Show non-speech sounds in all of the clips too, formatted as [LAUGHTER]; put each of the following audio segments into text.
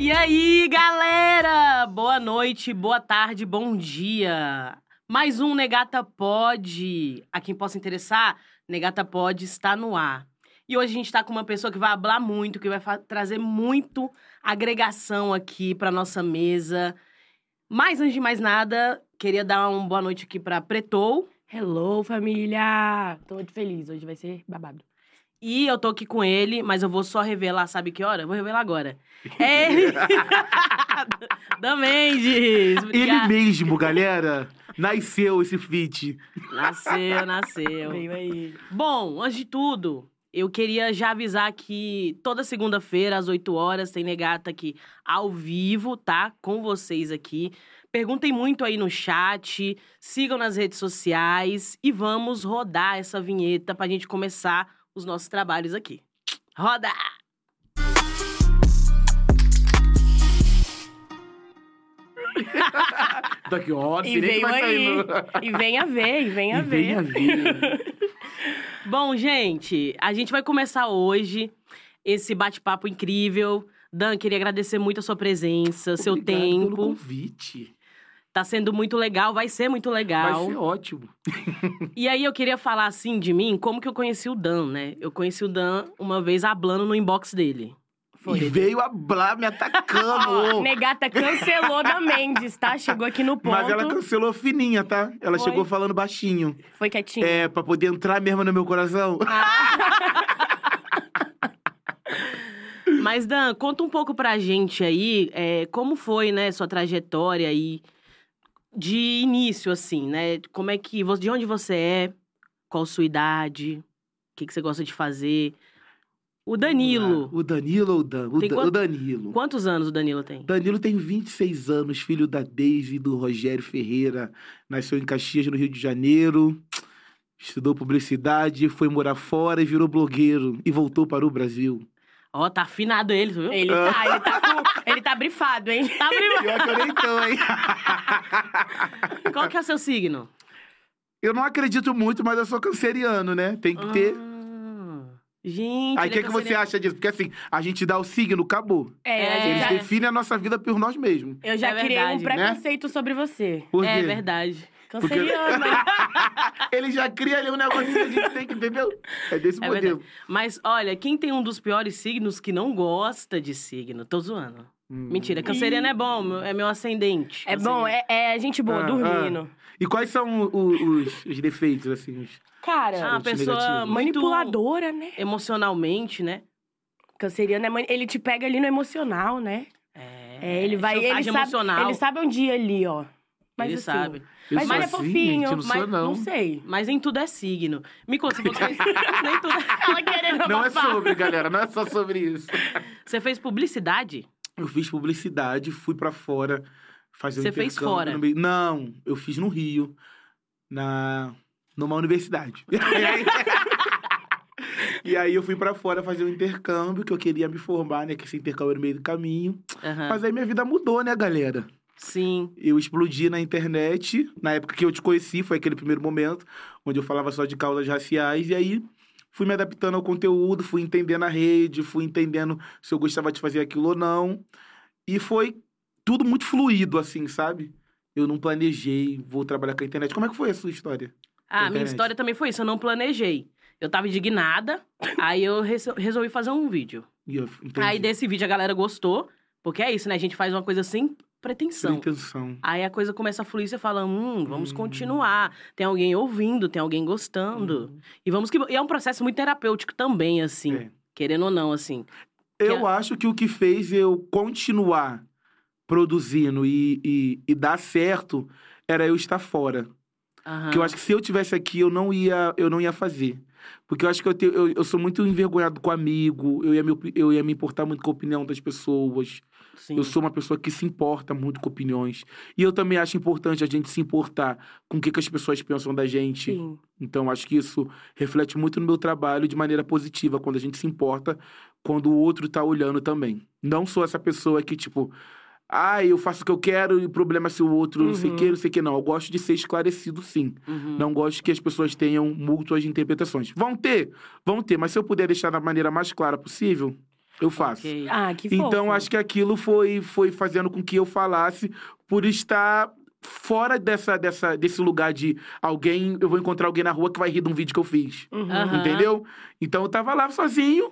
E aí, galera? Boa noite, boa tarde, bom dia. Mais um Negata Pode. A quem possa interessar, Negata Pode está no ar. E hoje a gente está com uma pessoa que vai falar muito, que vai trazer muito agregação aqui para nossa mesa. Mas antes de mais nada, queria dar uma boa noite aqui para Pretou. Hello, família! Tô muito feliz, hoje vai ser babado. E eu tô aqui com ele, mas eu vou só revelar, sabe que hora? Eu vou revelar agora. [LAUGHS] É ele! [LAUGHS] Dan Mendes! Ele mesmo, galera! Nasceu esse feat. Nasceu, nasceu. Veio aí. Bom, antes de tudo, eu queria já avisar que toda segunda-feira, às 8 horas, tem Negata aqui ao vivo, tá? Com vocês aqui. Perguntem muito aí no chat, sigam nas redes sociais e vamos rodar essa vinheta pra gente começar os nossos trabalhos aqui. Roda! [LAUGHS] Daqui ó, E veio vai aí. E venha ver, e venha E ver. venha ver. [LAUGHS] Bom, gente, a gente vai começar hoje esse bate-papo incrível. Dan, queria agradecer muito a sua presença, seu Obrigado pelo tempo. convite. Tá sendo muito legal, vai ser muito legal. Vai ser ótimo. [LAUGHS] E aí eu queria falar assim de mim, como que eu conheci o Dan, né? Eu conheci o Dan uma vez hablando no inbox dele. E veio a Blá me atacando. [LAUGHS] Negata cancelou da Mendes, tá? Chegou aqui no ponto. Mas ela cancelou fininha, tá? Ela Foi? chegou falando baixinho. Foi quietinho. É, pra poder entrar mesmo no meu coração. [LAUGHS] Mas, Dan, conta um pouco pra gente aí, é, como foi, né, sua trajetória aí de início, assim, né? Como é que. De onde você é? Qual sua idade? O que, que você gosta de fazer? O Danilo. O Danilo ou o Dan? O, Tem Da- quanto- o Danilo. Quantos anos o Danilo tem? Danilo tem 26 anos, filho da Deise e do Rogério Ferreira. Nasceu em Caxias, no Rio de Janeiro. Estudou publicidade, foi morar fora e virou blogueiro. E voltou para o Brasil. Ó, tá afinado ele, viu? Ele tá, ele tá com... Ele tá brifado, hein? Tá prima- Pior que eu nem tô, hein? [LAUGHS] Qual que é o seu signo? eu não acredito muito, mas eu sou canceriano, né? Tem que ter. Ah, gente. Aí o que, é que você acha disso? Porque assim, a gente dá o signo, acabou. É, É, Eles já- definem a nossa vida por nós mesmos. eu já É criei verdade, um preconceito sobre você. Por É quê? verdade. Canceriana. [LAUGHS] Ele já cria ali um negocinho, a gente tem que, entendeu? É desse É modelo. Mas olha, quem tem um dos piores signos que não gosta de signo? Tô zoando. Hum. Mentira, canceriano é bom, é meu ascendente. É bom, é, é gente boa, Ah, dormindo. E quais são o- o- os, os defeitos, assim? Os... Cara, Ah, uma pontos pessoa negativos. manipuladora, né? emocionalmente, né? Canceriano é mani- ele te pega ali no emocional, né? É, ele vai, ele sabe, ele sabe onde ir ali, ó. Mas Ele assim, sabe. Eu Mas sou ele é assim, fofinho, gente, eu não mas sou, não. não sei. Mas nem tudo é signo. Me conta, você falou que fez- nem tudo... Ela querendo Não é sobre, galera, não é só sobre isso. Você fez publicidade? Eu fiz publicidade, fui pra fora fazer um Você fez intercâmbio fora? meio- Não, eu fiz no Rio, na numa universidade. [LAUGHS] E aí, eu fui pra fora fazer um intercâmbio, que eu queria me formar, né? Que esse intercâmbio era no meio do caminho. Aham. Mas aí minha vida mudou, né, galera? Sim. Eu explodi na internet, na época que eu te conheci, foi aquele primeiro momento, onde eu falava só de causas raciais, e aí fui me adaptando ao conteúdo, fui entendendo a rede, fui entendendo se eu gostava de fazer aquilo ou não. E foi tudo muito fluido, assim, sabe? Eu não planejei, vou trabalhar com a internet. Como é que foi a sua história? Ah, minha história também foi isso, eu não planejei. Eu tava indignada, aí eu resol- resolvi fazer um vídeo. E. Aí desse vídeo a galera gostou, porque é isso, né? A gente faz uma coisa sem Pretensão. intenção. Aí a coisa começa a fluir, você fala, hum, vamos Hum. continuar. Tem alguém ouvindo, tem alguém gostando. Uhum. E vamos que. E é um processo muito terapêutico também, assim. É. Querendo ou não, assim. Eu Que acho que o que fez eu continuar produzindo e, e, e dar certo era eu estar fora. Porque eu acho que se eu tivesse aqui, eu não ia, eu não ia fazer. Porque eu acho que eu, tenho, eu, eu sou muito envergonhado com amigo, eu ia, me, eu ia me importar muito com a opinião das pessoas. Sim. Eu sou uma pessoa que se importa muito com opiniões. E eu também acho importante a gente se importar com o que, que as pessoas pensam da gente. Sim. Então, acho que isso reflete muito no meu trabalho de maneira positiva, quando a gente se importa, quando o outro tá olhando também. Não sou essa pessoa que, tipo, ah, eu faço o que eu quero e o problema é se o outro não sei o Uhum. que, não sei o que. Não, eu gosto de ser esclarecido, sim. Uhum. Não gosto que as pessoas tenham múltiplas interpretações. Vão ter, vão ter, mas se eu puder deixar da maneira mais clara possível, Eu faço. Ok. Ah, que fofo. Então, acho que aquilo foi, foi fazendo com que eu falasse por estar fora dessa, dessa, desse lugar de alguém. Eu vou encontrar alguém na rua que vai rir de um vídeo que eu fiz. Uhum. Entendeu? Então, eu tava lá sozinho,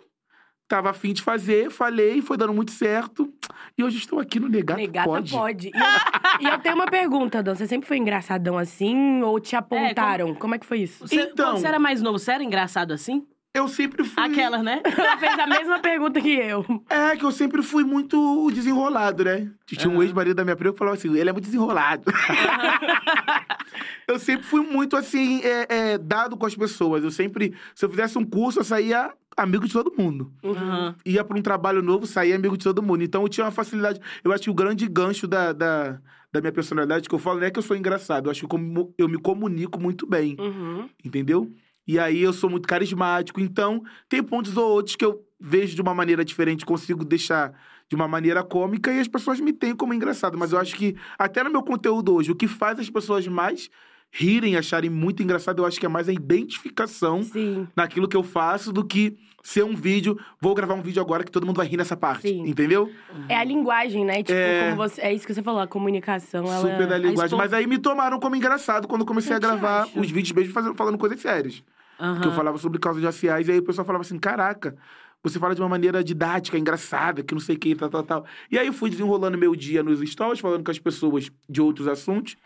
tava afim de fazer, falei, foi dando muito certo. E hoje estou aqui no Negato Negata Pode. pode. E, eu, e eu tenho uma pergunta, Dan. Você sempre foi engraçadão assim ou te apontaram? como... é que foi isso? Você, Então- Quando você era mais novo, você era engraçado assim? Eu sempre fui. Aquelas, né? [LAUGHS] Ela fez a mesma pergunta que eu. É, que eu sempre fui muito desenrolado, né? Tinha um Aham. ex-marido da minha prima que falava assim: ele é muito desenrolado. [LAUGHS] eu sempre fui muito, assim, é, é, dado com as pessoas. Eu sempre, se eu fizesse um curso, eu saía amigo de todo mundo. Aham. Ia pra um trabalho novo, saía amigo de todo mundo. Então eu tinha uma facilidade. Eu acho que o grande gancho da, da, da minha personalidade que eu falo não é que eu sou engraçado, eu acho que eu, eu me comunico muito bem Uhum. entendeu? E aí eu sou muito carismático, então tem pontos ou outros que eu vejo de uma maneira diferente, consigo deixar de uma maneira cômica e as pessoas me têm como engraçado. Mas eu acho que até no meu conteúdo hoje, o que faz as pessoas mais rirem, acharem muito engraçado, eu acho que é mais a identificação Sim. naquilo que eu faço do que ser um vídeo, vou gravar um vídeo agora que todo mundo vai rir nessa parte, Sim. entendeu? É a linguagem, né? Tipo, É. como você. É isso que você falou, a comunicação, ela. Super da linguagem. expo- Mas aí me tomaram como engraçado quando eu comecei Eu a gravar os vídeos mesmo falando coisas sérias. Aham. que eu falava sobre causas raciais, e aí o pessoal falava assim, caraca, você fala de uma maneira didática, engraçada, que não sei o que, tal, tal, tal. E aí eu fui desenrolando meu dia nos stories, falando com as pessoas de outros assuntos,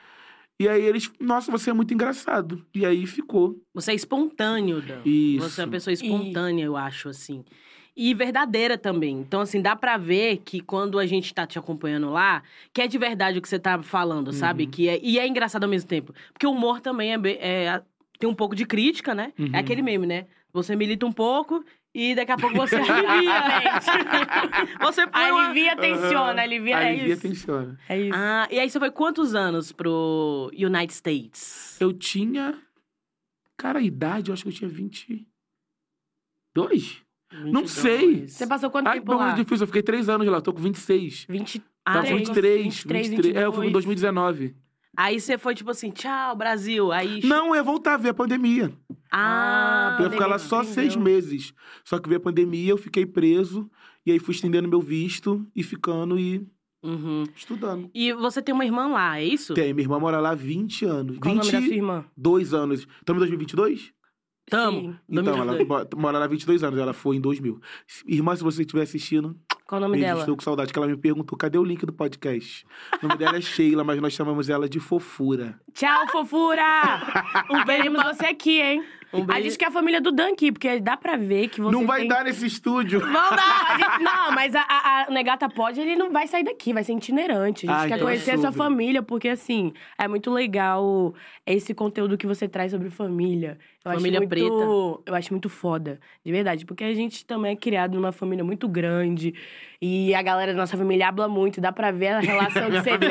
e aí eles, nossa, você é muito engraçado. E aí ficou. Você é espontâneo, Dan. Isso. Você é uma pessoa espontânea, eu acho, assim. E verdadeira também. Então, assim, dá pra ver que quando a gente tá te acompanhando lá, que é de verdade o que você tá falando, sabe? Uhum. Que é, e é engraçado ao mesmo tempo. Porque o humor também é, é- tem um pouco de crítica, né? Uhum. É aquele meme, né? Você milita um pouco e daqui a pouco você [LAUGHS] alivia. você põe uma... Alivia, tensiona, Aham. alivia, é Alivia, isso. tensiona. É isso. Ah, e aí você foi quantos anos pro United States? Eu tinha, cara, a idade, eu acho que eu tinha 22. Não sei. Você passou quanto Ai, tempo não, lá? é difícil, eu fiquei três anos lá, tô com 26. 20... Ah, Tava com três, 23, 23, 23. É, eu fui em 22. 2019. Aí você foi tipo assim, tchau, Brasil. Aí. Não, eu ia voltar a ver a pandemia. Ah, Eu ia ficar lá só estendeu. seis meses. Só que veio a pandemia, eu fiquei preso. E aí fui estendendo meu visto e ficando e Uhum. estudando. E você tem uma irmã lá, é isso? Tem, minha irmã mora lá há 20 anos. Qual o nome da sua 22 irmã? anos. Estamos em 2022? Tamo. Sim. Então, ela 2022. mo- mora lá há 22 anos. Ela foi em 2000. Irmã, se você estiver assistindo, Qual o nome beijo, dela? estou com saudade. Que ela me perguntou, cadê o link do podcast? O nome dela é [LAUGHS] Sheila, mas nós chamamos ela de Fofura. Tchau, fofura! [LAUGHS] um Queremos você aqui, hein? Um gente quer a família do Dan aqui, porque dá pra ver que você Não vai tem... dar nesse estúdio. Não dá! Gente- Não, mas a, a, a Negata pode, ele não vai sair daqui, vai ser itinerante. A gente Ah, quer então conhecer a sua família, porque assim, é muito legal esse conteúdo que você traz sobre família. Eu Família acho muito, preta. Eu acho muito foda, de verdade. Porque a gente também é criado numa família muito grande. E a galera da nossa família habla muito, dá pra ver a relação que você [LAUGHS] tem.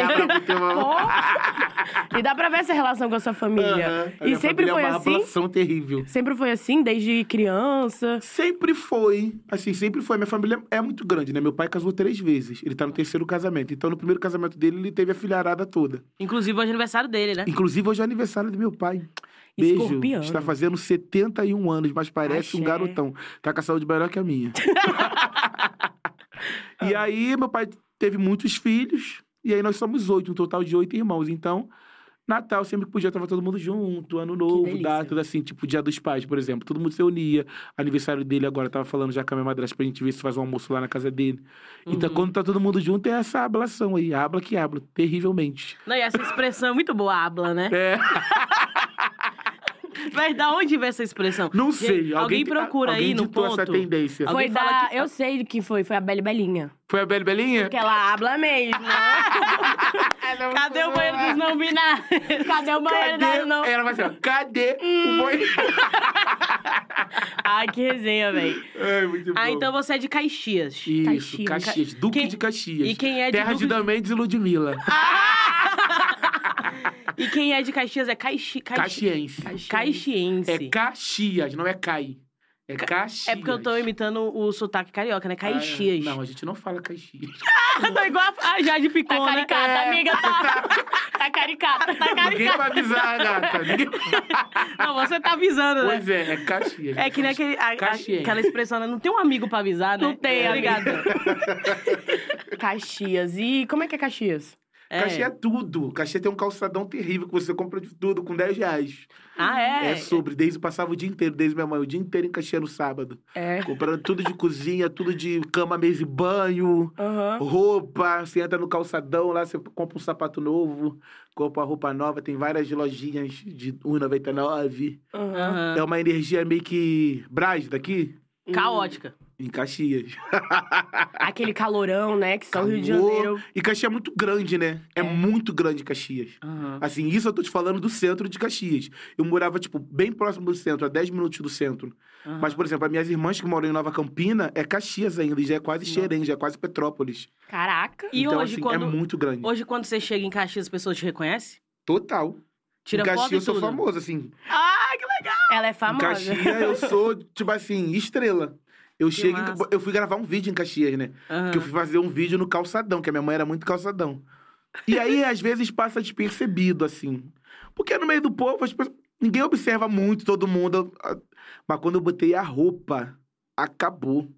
E dá pra ver essa relação com a sua família. A E minha sempre família foi é uma assim? ablação terrível. Sempre foi assim, desde criança. Sempre foi. Assim, sempre foi. Minha família é muito grande, né? Meu pai casou três vezes. Ele tá no terceiro casamento. Então, no primeiro casamento dele, ele teve a filharada toda. Inclusive hoje é aniversário dele, né? Inclusive, hoje é aniversário do meu pai. Beijo. Escorpiano. Está fazendo 71 anos, mas parece um garotão. Tá com a saúde melhor que a minha. [LAUGHS] e aí, meu pai teve muitos filhos. E aí, nós somos oito, um total de oito irmãos. Então, Natal, sempre que podia, tava todo mundo junto. Ano novo, datas assim, tipo Dia dos Pais, por exemplo. Todo mundo se unia. Aniversário dele agora, tava falando já com a minha madrasta pra gente ver se faz um almoço lá na casa dele. Então, Uhum. quando tá todo mundo junto, é essa ablação aí. Habla que habla, terrivelmente. Não, e essa expressão é muito boa, habla, né? É. [LAUGHS] [LAUGHS] Mas da onde vem essa expressão? Não Gente, sei. Alguém procura alguém aí no ponto. essa tendência. Alguém Foi da. que- Eu sei de que foi, foi a Beli Belinha. Foi a Beli Belinha? Porque ela habla mesmo. [LAUGHS] Cadê o banheiro dos não binários? [LAUGHS] Cadê o banheiro Cadê? da não? Ela vai assim, ó, cadê o banheiro? Ai, que resenha, velho. Ai, muito bom. Ah, então você é de Caxias. Isso, Caxias. Caxias. Duque Quem- de Caxias. E quem é de Terra de Duque Dan Mendes e Ludmilla. E quem é de Caxias é Caixi... Caixi... Caxiense. Caxiense. É Caxias, não é Cai. É Caxias. É porque eu tô imitando o sotaque carioca, né? Caxias. Ah, não, a gente não fala Caxias. [LAUGHS] Tô igual a Jade Picon, Tá né? caricata, É. amiga, tá? Tá caricata. Tá Ninguém vai avisar, gata. Ninguém... [LAUGHS] Não, você tá avisando, né? Pois é, é Caxias. É que nem aquele, a- a- aquela expressão, né? Não tem um amigo pra avisar, né? Não tem, Obrigada. [LAUGHS] Caxias. E como é que é Caxias? É. Caxias é tudo. Caxias tem um calçadão terrível que você compra de tudo com 10 reais. Ah, é? É, sobre. Desde passava o dia inteiro, desde minha mãe, o dia inteiro em Caxias no sábado. É. Comprando tudo de cozinha, tudo de cama, mesa e banho. Aham. Roupa, você entra no calçadão lá, você compra um sapato novo, compra uma roupa nova, tem várias lojinhas de R$1,99. Aham. Aham. É uma energia meio que Brás daqui, Caótica. Em Caxias. [LAUGHS] Aquele calorão, né? Que só o Rio de Calor. Janeiro. E Caxias é muito grande, né? É, É. muito grande Caxias. Aham. Assim, isso eu tô te falando do centro de Caxias. Eu morava, tipo, bem próximo do centro, a 10 minutos do centro. Aham. Mas, por exemplo, as minhas irmãs que moram em Nova Campina, é Caxias ainda, e já é quase Xerém, já é quase Petrópolis. Caraca. E então, hoje, assim, quando, é muito grande. hoje, quando você chega em Caxias, as pessoas te reconhecem? Total. Tira em foto Caxias eu sou famoso, assim. Ah, que legal! Ela é Em famosa. Caxias eu sou, tipo assim, estrela. Eu Que chego, em- massa. eu fui gravar um vídeo em Caxias, né? Aham. Que eu fui fazer um vídeo no calçadão, que a minha mãe era muito calçadão. E aí, às vezes, passa despercebido, assim. Porque no meio do povo, as pessoas- ninguém observa muito todo mundo. Mas quando eu botei a roupa, acabou.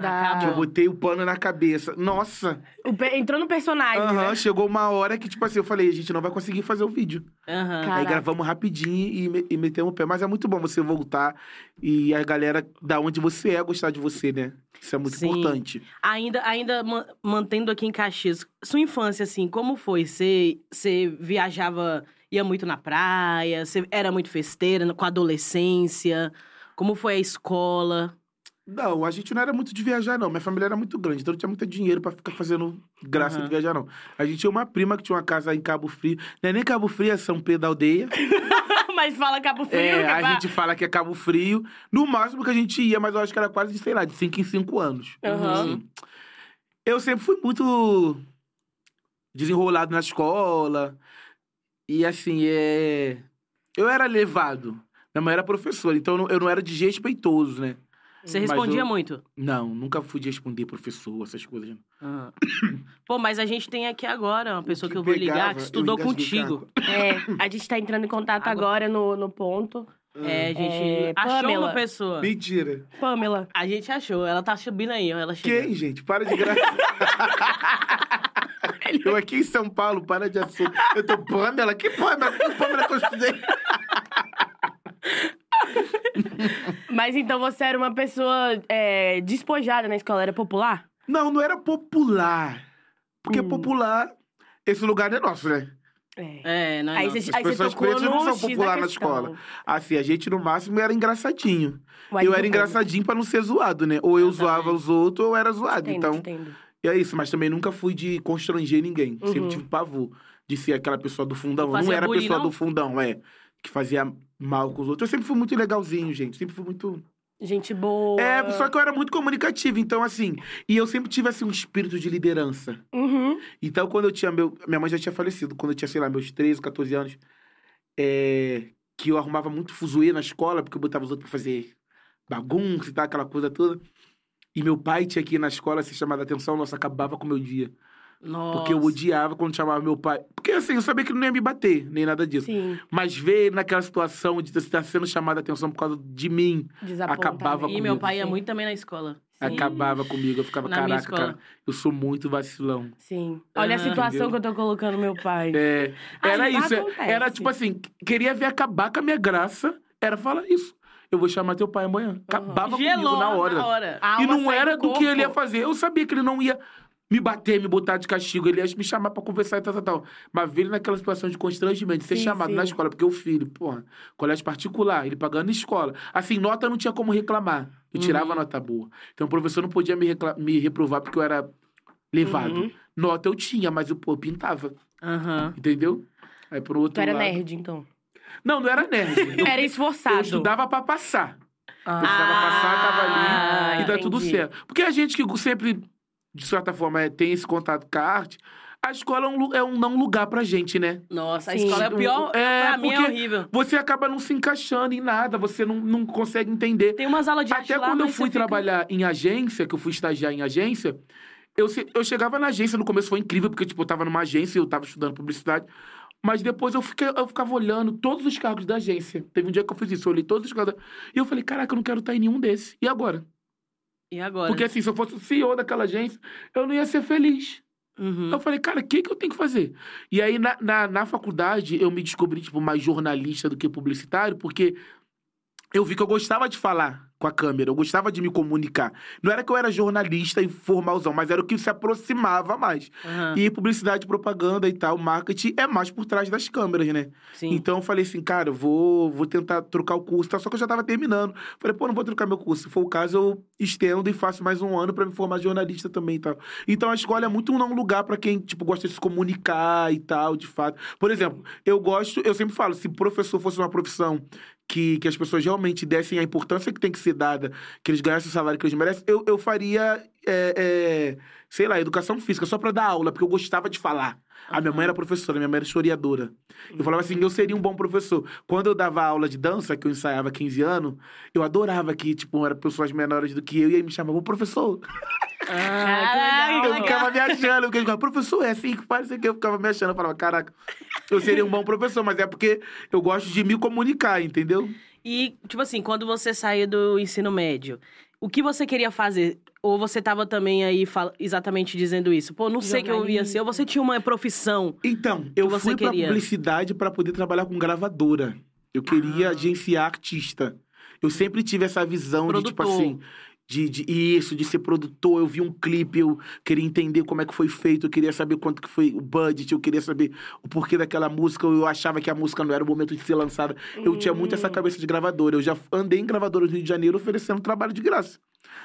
Da- Que eu botei o pano na cabeça. Nossa! O pe- Entrou no personagem, Aham, né? chegou uma hora que, tipo assim, eu falei, a gente não vai conseguir fazer o vídeo. Aham. Aí gravamos rapidinho e, me- e metemos o pé. Mas é muito bom você voltar e a galera da onde você é gostar de você, né? Isso é muito Sim. importante. Ainda, ainda ma- mantendo aqui em Caxias, sua infância, assim, como foi? Você, você viajava, ia muito na praia? Você era muito festeira com a adolescência? Como foi a escola? Não, a gente não era muito de viajar, não. Minha família era muito grande, então não tinha muito dinheiro pra ficar fazendo graça Aham. de viajar, não. A gente tinha uma prima que tinha uma casa em Cabo Frio. Não é nem Cabo Frio, é São Pedro da Aldeia. [LAUGHS] Mas fala Cabo Frio. É, a vai- gente fala que é Cabo Frio. No máximo que a gente ia, mas eu acho que era quase, sei lá, de 5 em 5 anos. Assim. Eu sempre fui muito desenrolado na escola. E assim, é... eu era levado. Minha mãe era professora, então eu não era desrespeitoso, né? Você respondia eu- muito? Não, nunca fui de responder professor, essas coisas. Aham. Pô, mas a gente tem aqui agora uma pessoa que, que eu vou ligar, que estudou contigo. É, a gente tá entrando em contato Agora- agora no, no ponto. É, a gente É, achou Pamela. uma pessoa. Mentira. Pamela. A gente achou, ela tá subindo aí, ó. Ela chegando. Quem, gente? Para de graça. [LAUGHS] eu aqui em São Paulo, para de assunto. Eu tô Pamela? Que Pamela? Que Pamela que eu estudei? [LAUGHS] Mas então você era uma pessoa é, despojada na escola, era popular? Não, não era popular. Porque Hum. popular, esse lugar não é nosso, né? É. É, não é Aí não. você, As aí pessoas pretas não são X da popular na escola. Assim, a gente no máximo era engraçadinho. Mas eu era engraçadinho pra não ser zoado, né? Ou eu Eu zoava também. os outros ou eu era zoado. Entendo, então, entendo. e é isso. Mas também nunca fui de constranger ninguém. Uhum. Sempre tive pavor de ser aquela pessoa do fundão. Não não era a pessoa não? do fundão, é. Que fazia mal com os outros. Eu sempre fui muito legalzinho, gente. Sempre fui muito. Gente boa. É, só que eu era muito comunicativo, então assim. E eu sempre tive, assim, um espírito de liderança. Uhum. Então, quando eu tinha meu. Minha mãe já tinha falecido, quando eu tinha, sei lá, meus 13, 14 anos. É... Que eu arrumava muito fuzuê na escola, porque eu botava os outros pra fazer bagunça e tal, aquela coisa toda. E meu pai tinha que ir na escola se chamar a atenção, nossa, acabava com o meu dia. Nossa. Porque eu odiava quando chamava meu pai. Porque assim, eu sabia que ele não ia me bater, nem nada disso. Sim, Mas ver ele naquela situação de estar sendo chamado a atenção por causa de mim. Acabava E meu comigo. pai ia muito também na escola. Sim. acabava comigo. Eu ficava, Na caraca, cara, eu sou muito vacilão. Sim. Olha a situação Entendeu? que eu tô colocando meu pai. É, Aí era isso. é- acontece. Era tipo assim, queria ver acabar com a minha graça, era falar isso. Eu vou chamar teu pai amanhã. Acabava Gelou comigo na hora. Na hora. E não era do que ele ia fazer. Eu sabia que ele não ia me bater, me botar de castigo. Ele ia me chamar pra conversar e tal, tal, tal. Mas ver ele naquela situação de constrangimento, de ser Sim, chamado sim. na escola, porque o filho, porra, colégio particular, ele pagando escola. Assim, nota não tinha como reclamar. Eu tirava Uhum. nota boa. Então o professor não podia me, me reprovar porque eu era levado. Uhum. Nota eu tinha, mas eu, pô, pintava. Aham. Entendeu? Aí pro outro Tu era lado... nerd, então. Não, não era nerd. [LAUGHS] Eu, Era esforçado. eu estudava pra passar. Ah, Precisava passar, tava ali e dá tudo entendi. certo. Porque a gente que sempre, de certa forma, é, tem esse contato com a arte, a escola é um, é um não lugar pra gente, né? Nossa, a Sim. escola é o pior. É, pra mim é porque- horrível. Você acaba não se encaixando em nada, você não, não consegue entender. Tem umas aulas de arte Até lá, quando eu fui você fica- trabalhar em agência, que eu fui estagiar em agência, eu, eu chegava na agência, no começo foi incrível, porque tipo, eu tava numa agência, eu tava estudando publicidade. Mas depois eu, fiquei, eu ficava olhando todos os cargos da agência. Teve um dia que eu fiz isso, eu olhei todos os cargos. da- E eu falei, caraca, eu não quero estar em nenhum desses. E agora? E agora? Porque assim, se eu fosse o CEO daquela agência, eu não ia ser feliz. Uhum. Eu falei, cara, o que, que eu tenho que fazer? E aí, na, na, na faculdade, eu me descobri, tipo, mais jornalista do que publicitário, porque eu vi que eu gostava de falar com a câmera, eu gostava de me comunicar. Não era que eu era jornalista e formalzão, mas era o que se aproximava mais. Aham. E publicidade, propaganda e tal, marketing é mais por trás das câmeras, né? Sim. Então eu falei assim, cara, eu vou, vou tentar trocar o curso, só que eu já tava terminando. Falei, pô, não vou trocar meu curso. Se for o caso, eu estendo e faço mais um ano pra me formar jornalista também e tal. Então a escola é muito um lugar pra quem, tipo, gosta de se comunicar e tal, de fato. Por exemplo, eu gosto, eu sempre falo, se professor fosse uma profissão que, que as pessoas realmente dessem a importância que tem que ser dada, que eles ganhassem o salário que eles merecem, eu, eu faria, é, é, sei lá, educação física, só pra dar aula, porque eu gostava de falar. A minha mãe era professora, minha mãe era historiadora. Eu falava assim, eu seria um bom professor. Quando eu dava aula de dança, que eu ensaiava há 15 anos, eu adorava que, tipo, eram pessoas menores do que eu, e aí me chamavam, "Ô, professor. Ah, que eu legal. ficava me achando, porque eles falavam, professor, é assim que faz isso aqui. Eu ficava me achando, eu falava, caraca, eu seria um bom professor, mas é porque eu gosto de me comunicar, entendeu? E, tipo assim, quando você saiu do ensino médio, o que você queria fazer? Ou você tava também aí fal- exatamente dizendo isso? Pô, não sei o que eu ia ser. Ou você tinha uma profissão? Então, eu fui pra queria? publicidade pra poder trabalhar com gravadora. Eu queria Ah. agenciar artista. Eu sempre tive essa visão de, tipo Produtor. assim, de, de isso, de ser produtor. Eu vi um clipe, eu queria entender como é que foi feito, eu queria saber quanto que foi o budget, eu queria saber o porquê daquela música. Eu achava que a música não era o momento de ser lançada. Eu tinha muito essa cabeça de gravadora. Eu já andei em gravadora no Rio de Janeiro oferecendo trabalho de graça.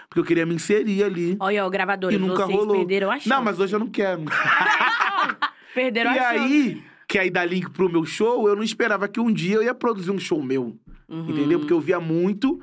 Porque eu queria me inserir ali. Olha, o gravador, E nunca vocês rolou. perderam a chance. Não, mas hoje eu não quero. [LAUGHS] Perderam E a chance. aí, que aí dá link pro meu show, eu não esperava que um dia eu ia produzir um show meu. Uhum. Entendeu? Porque eu via muito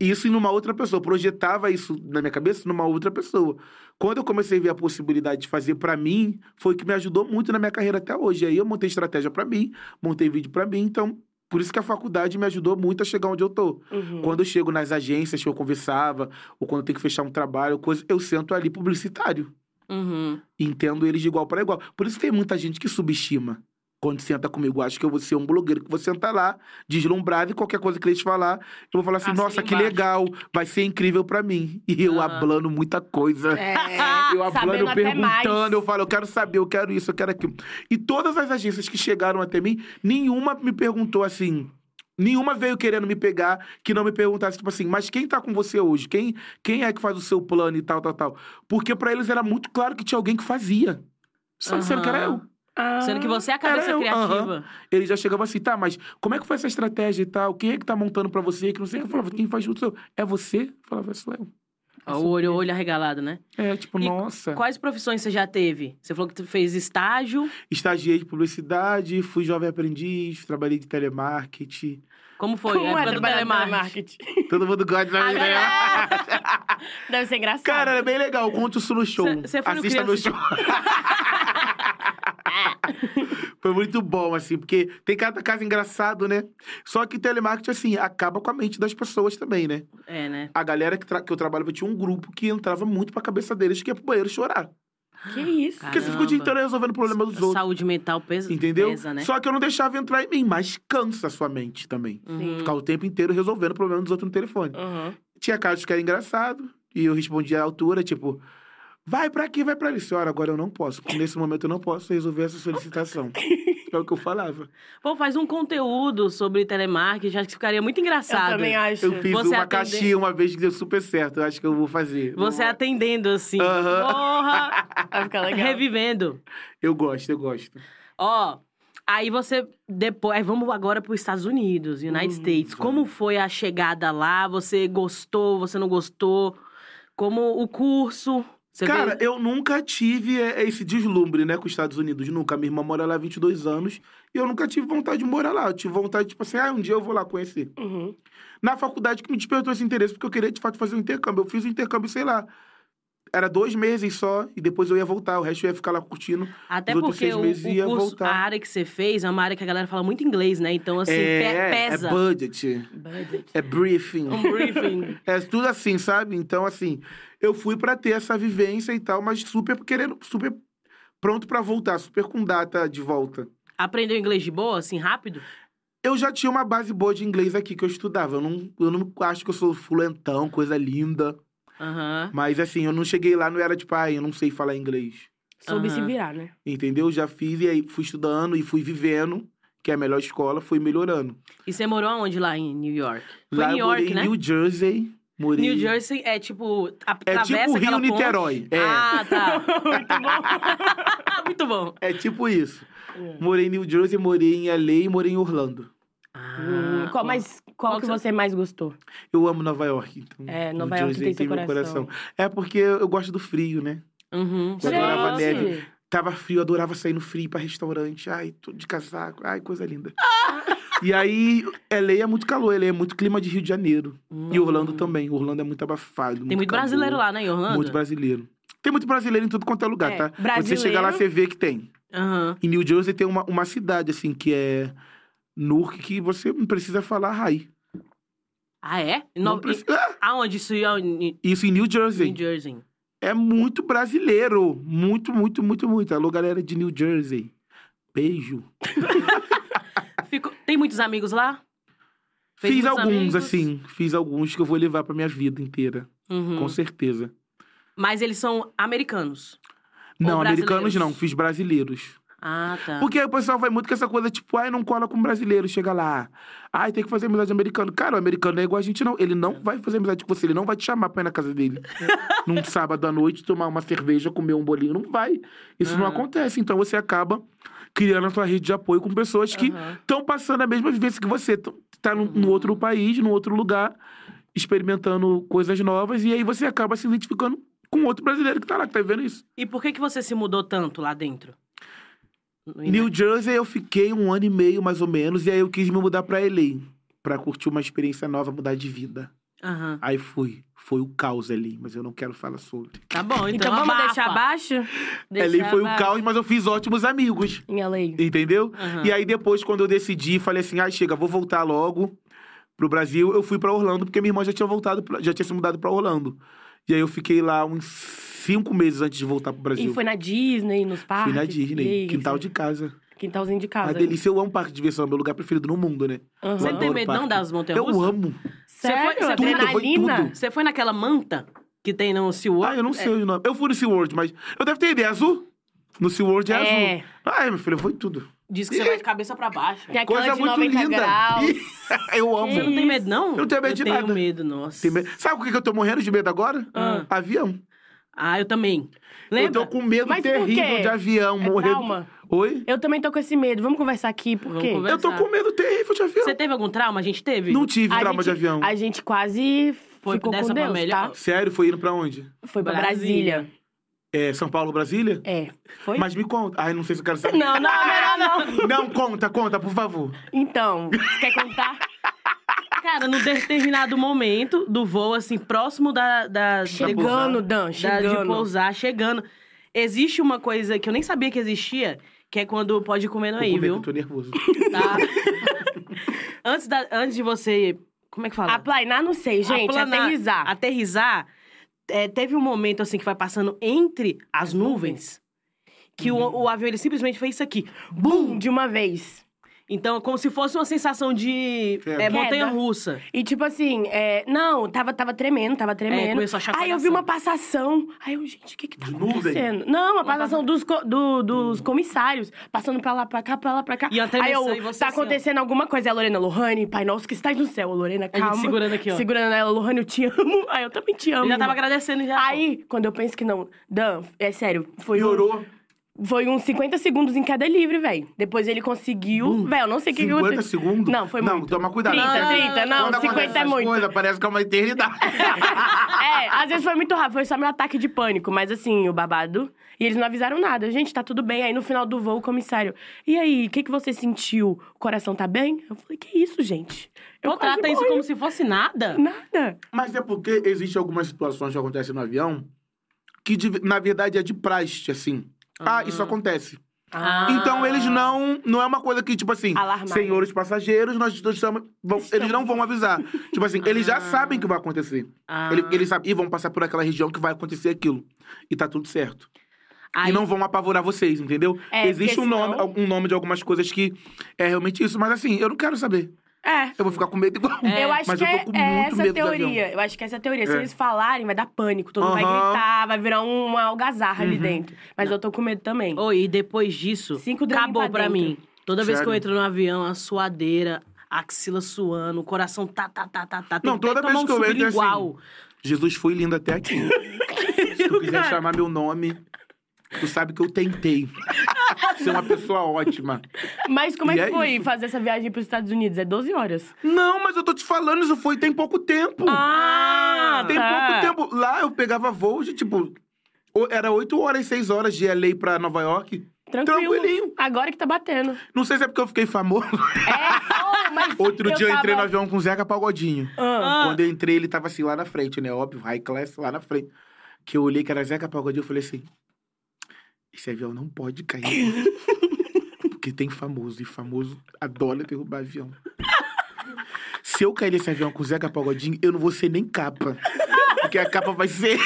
isso em uma outra pessoa. Projetava isso na minha cabeça numa outra pessoa. Quando eu comecei a ver a possibilidade de fazer pra mim, foi o que me ajudou muito na minha carreira até hoje. Aí eu montei estratégia pra mim, montei vídeo pra mim, então. Por isso que a faculdade me ajudou muito a chegar onde eu tô. Uhum. Quando eu chego nas agências que eu conversava, ou quando eu tenho que fechar um trabalho, coisa, eu sento ali publicitário. Uhum. Entendo eles de igual para igual. Por isso que tem muita gente que subestima. Quando senta comigo, acho que eu vou ser um blogueiro que vou sentar lá, deslumbrado, e qualquer coisa que eles falar, eu vou falar assim, Assina nossa, que embaixo. legal, vai ser incrível pra mim. E eu Aham. hablando muita coisa. É, [LAUGHS] Eu sabendo eu perguntando, eu falo, eu quero saber, eu quero isso, eu quero aquilo. E todas as agências que chegaram até mim, nenhuma me perguntou assim. Nenhuma veio querendo me pegar que não me perguntasse, tipo assim, mas quem tá com você hoje? Quem, quem é que faz o seu plano e tal, tal, tal? Porque pra eles era muito claro que tinha alguém que fazia. Só disseram que era eu. Ah, Sendo que você é a cabeça eu, criativa. Ele já chegava assim, tá, mas como é que foi essa estratégia e tal? Quem é que tá montando pra você? Que não sei o que. Eu falava, quem faz tudo sou eu. É você? Eu falava, sou eu. O olho, olho arregalado, né? É, tipo, E nossa. Quais profissões você já teve? Você falou que tu fez estágio. Estagiei de publicidade, fui jovem aprendiz, trabalhei de telemarketing. Como foi? Como é época do telemarketing. telemarketing? Todo mundo gosta de [LAUGHS] né? [LAUGHS] Deve ser engraçado. Cara, é bem legal. Conte isso no show. Cê- cê Assista meu show. [LAUGHS] [LAUGHS] Foi muito bom, assim, porque tem cada caso engraçado, né? Só que telemarketing, assim, acaba com a mente das pessoas também, né? É, né? A galera que, tra- que eu trabalhava tinha um grupo que entrava muito pra cabeça deles que ia pro banheiro chorar. Que isso? Porque você fica o dia Caramba. inteiro resolvendo o problema dos outros. Saúde mental pesa, Entendeu? pesa, né? Só que eu não deixava entrar em mim, mas cansa a sua mente também. Uhum. Ficar o tempo inteiro resolvendo o problema dos outros no telefone. Uhum. Tinha casos que era engraçado, e eu respondia à altura, tipo, vai pra aqui, vai pra ali. Senhora, agora eu não posso, porque nesse momento eu não posso resolver essa solicitação. [LAUGHS] é o que eu falava. Pô, faz um conteúdo sobre telemarketing, acho que ficaria muito Eu engraçado. também acho. Eu fiz Você uma atender- caixinha uma vez que deu super certo, eu acho que eu vou fazer. Você Vou- atendendo assim. Porra! [LAUGHS] Vai ficar legal. Revivendo. Eu gosto, eu gosto. Ó, aí você depois, aí vamos agora para os Estados Unidos, United Hum, States. Como foi a chegada lá? Você gostou? Você não gostou? Como o curso? Você Cara, veio- eu nunca tive é, esse deslumbre, né, com os Estados Unidos. Nunca. Minha irmã mora lá há 22 anos e eu nunca tive vontade de morar lá. Eu tive vontade, tipo assim, ah, um dia eu vou lá conhecer. Uhum. Na faculdade que me despertou esse interesse, porque eu queria, de fato, fazer um intercâmbio. Eu fiz o intercâmbio, sei lá, era dois meses só e depois eu ia voltar. O resto eu ia ficar lá curtindo. Até os porque seis meses o ia curso, voltar. a área que você fez é uma área que a galera fala muito inglês, né? Então, assim, é, pe- pesa. é budget, Budget. é briefing. Um briefing. [LAUGHS] É tudo assim, sabe? Então, assim, eu fui pra ter essa vivência e tal, mas super querendo, super pronto pra voltar, super com data de volta. Aprendeu inglês de boa, assim, rápido? Eu já tinha uma base boa de inglês aqui que eu estudava. Eu não, eu não acho que eu sou fluentão, coisa linda. Aham. Mas assim, eu não cheguei lá, não era tipo, ai, eu não sei falar inglês. Soube se Aham. virar, né? Entendeu? Já fiz e aí fui estudando e fui vivendo, que é a melhor escola, fui melhorando. E você morou aonde lá em New York? Foi lá New eu morei York, em né? New Jersey. Morei... New Jersey é tipo. É Atravessa tipo Rio ponte. Niterói. É, Ah, tá. [LAUGHS] Muito bom. [LAUGHS] Muito bom. é tipo isso. É. Morei em New Jersey, morei em LA e morei em Orlando. Hum, Ah, qual, ó. mas qual, Qual que você mais gostou? Eu amo Nova York. Então, É, Nova York Jersey tem seu meu coração. É porque eu gosto do frio, né? Uhum. Eu adorava neve. Tava frio, eu adorava sair no frio pra restaurante. Ai, tudo de casaco. Ai, coisa linda. [LAUGHS] e aí, LA é muito calor, LA é muito clima de Rio de Janeiro. E Orlando também. Orlando é muito abafado. Hum. Tem muito brasileiro lá, né, em Orlando? Muito brasileiro. Tem muito brasileiro em tudo quanto é lugar, É, tá? Quando você brasileiro- chega lá, você vê que tem. Aham. Em New Jersey tem uma, uma cidade, assim, que é Newark, que você não precisa falar high. Ah, é? Não No... precisa- Aonde isso é? Em Isso em New Jersey. New Jersey. É muito brasileiro. Muito, muito, muito, muito. Alô, galera de New Jersey. Beijo. [LAUGHS] Fico... Tem muitos amigos lá? Fez Fiz alguns, amigos? assim. Fiz alguns que eu vou levar pra minha vida inteira. Uhum. Com certeza. Mas eles são americanos. Não, americanos não. Fiz brasileiros. Ah, tá. Porque aí o pessoal vai muito com essa coisa, tipo, ai, não cola com brasileiro. Chega lá. Ai, tem que fazer amizade americano. Cara, o americano não é igual a gente, não. Ele não vai fazer amizade com você. Ele não vai te chamar pra ir na casa dele. [LAUGHS] Num sábado à noite, tomar uma cerveja, comer um bolinho. Não vai. Isso não Aham. acontece. Então você acaba criando a sua rede de apoio com pessoas que estão passando a mesma vivência que você. Tá num, num outro país, num outro lugar, experimentando coisas novas. E aí você acaba se identificando com outro brasileiro que tá lá, que tá vendo isso. E por que, que você se mudou tanto lá dentro? New Jersey eu fiquei um ano e meio, mais ou menos, e aí eu quis me mudar pra LA. Pra curtir uma experiência nova, mudar de vida. Aham. Aí fui. Foi o caos ali, mas eu não quero falar sobre. Tá bom, então, Então, vamos abafa. deixar abaixo? ali foi o caos, mas eu fiz ótimos amigos. Em LA. Entendeu? Aham. E aí depois, quando eu decidi, falei assim: ah, chega, vou voltar logo pro Brasil. Eu fui pra Orlando, porque minha irmã já tinha voltado, pra- já tinha se mudado pra Orlando. E aí eu fiquei lá uns cinco meses antes de voltar pro Brasil. E foi na Disney, nos parques? Fui na Disney, quintal de casa. Quintalzinho de casa. Uma delícia. Eu amo parque de diversão, é meu lugar preferido no mundo, né? Aham. Você Eu tem medo não parque. das montanhas Eu amo. Sério? Você foi- você Tudo, Adrenalina? tudo. Você foi naquela manta que tem no SeaWorld? Ah, eu não sei o nome. Eu fui no SeaWorld, mas eu devo ter ideia. É azul? No SeaWorld é, É. azul. Ai, meu filho, foi tudo. Diz que você vai de cabeça pra baixo. Tem aquela Coisa de muito 90 linda. graus. [LAUGHS] eu amo. Você não tem medo, não? Eu não tenho medo de tenho nada. medo, nossa. Tem medo. Sabe o que que eu tô morrendo de medo agora? Ah. Avião. Ah, eu também. Lembra? Eu tô com medo Mas por terrível quê? de avião, É morrer. trauma? Oi? Eu também tô com esse medo. Vamos conversar aqui, por Vamos quê? conversar. Eu tô com medo terrível de avião. Você teve algum trauma? A gente teve? Não tive A trauma gente- de avião. A gente quase Foi ficou dessa com pra Deus, melhor? tá? Sério, foi indo pra onde? Foi pra Brasília. Brasília. É, São Paulo, Brasília? É. Foi? Mas me conta. Ai, não sei se eu quero saber. Não, não, melhor não. [LAUGHS] Não, conta, conta, por favor. Então, você quer contar? Cara, num determinado momento do voo, assim, próximo da... da Chegando, Dan, da, chegando. de pousar, chegando. Existe uma coisa que eu nem sabia que existia, que é quando pode comer no aí, comer, viu? eu tô nervoso. Tá? [LAUGHS] antes, da, antes de você... Como é que fala? Aplainar, não sei, gente. Aplanar, Aterrizar. Aterrizar. É, teve um momento, assim, que vai passando entre as nuvens, que o, o avião, ele simplesmente fez isso aqui. Bum! De uma vez. Então, como se fosse uma sensação de é, montanha-russa. E tipo assim, é, não, tava, tava tremendo, tava tremendo. É, começou a chacoalhação. Aí eu vi uma passação. Aí eu, gente, o que que tá De nuvem? acontecendo? Não, uma passação dos, co- do- dos comissários. Passando pra lá, pra cá, pra lá, pra cá. E a Aí eu, e você tá assim, ó. acontecendo alguma coisa. Aí a Lorena, Lohane, Pai Nosso que estás no céu. Lorena, A calma. gente segurando aqui, ó. Segurando ela, Lohane, eu te amo. [LAUGHS] Aí eu também te amo. Ele já tava agradecendo já. Aí, quando eu penso que não... Dan, é sério, foi um- Piorou. Foi uns 50 segundos em queda livre, velho. Depois ele conseguiu. Velho, eu não sei o que que 50 aconteceu. segundos? Não, foi Não, muito. toma cuidado. 30, Não, 30, não, Quando acontece 50 é muito. coisas, parece que é uma eternidade. [LAUGHS] É, às vezes foi muito rápido, foi só meu ataque de pânico, mas assim, o babado. E eles não avisaram nada. Gente, tá tudo bem. Aí no final do voo, o comissário. E aí, o que, que você sentiu? O coração tá bem? Eu falei, que isso, gente? Eu Pô, trata isso morri. como se fosse nada. Nada. Mas é porque existem algumas situações que acontecem no avião que, de- na verdade, é de praxe, assim. Ah, isso acontece. Ah. Então, eles não... Não é uma coisa que, tipo assim... Alarmar. Senhores passageiros, nós estamos... vão- eles não vão avisar. tipo assim, eles já sabem que vai acontecer. Ah. Ele- Eles sabem... E vão passar por aquela região que vai acontecer aquilo. E tá tudo certo. Aí- E não vão apavorar vocês, entendeu? É, Existe um nome, senão- um nome de algumas coisas que é realmente isso, mas assim, eu não quero saber. É. Eu vou ficar com medo igual. É, eu acho mas que eu tô é, com é muito essa medo teoria. Eu acho que essa é a teoria. Se É. eles falarem, vai dar pânico. Todo mundo vai Aham. gritar, vai virar uma algazarra ali Uhum. dentro. Mas eu tô com medo também. Oi, e depois disso, Cinco acabou pra pra dentro. mim. Toda vez que eu Sério? entro no avião, a suadeira, a axila suando, o coração tá, tá, tá, tá, tá. Tem Não, até toda tomar vez um que eu entro é assim. sublingual. Jesus foi lindo até aqui. [LAUGHS] Se tu quiser chamar meu nome, tu sabe que eu tentei [LAUGHS] ser uma pessoa ótima. Mas como é E que é foi isso. fazer essa viagem pros Estados Unidos? É 12 horas. Não, mas eu tô te falando, isso foi tem pouco tempo. Ah, tem tá. pouco tempo. Lá eu pegava voo de tipo. Era 8 horas, 6 horas de LA pra Nova York. Tranquilo. Tranquilinho. Agora que tá batendo. Não sei se é porque eu fiquei famoso. É, [LAUGHS] oh, mas Outro dia eu entrei no avião com o Zeca Pagodinho. Ah. Quando eu entrei, ele tava assim lá na frente, né? Óbvio, high class lá na frente. Que eu olhei que era Zeca Pagodinho, eu falei assim: esse avião não pode cair. [LAUGHS] Porque tem famoso, e famoso adora derrubar avião. Se eu cair nesse avião com o Zeca Pagodinho, eu não vou ser nem capa. Porque a capa vai ser.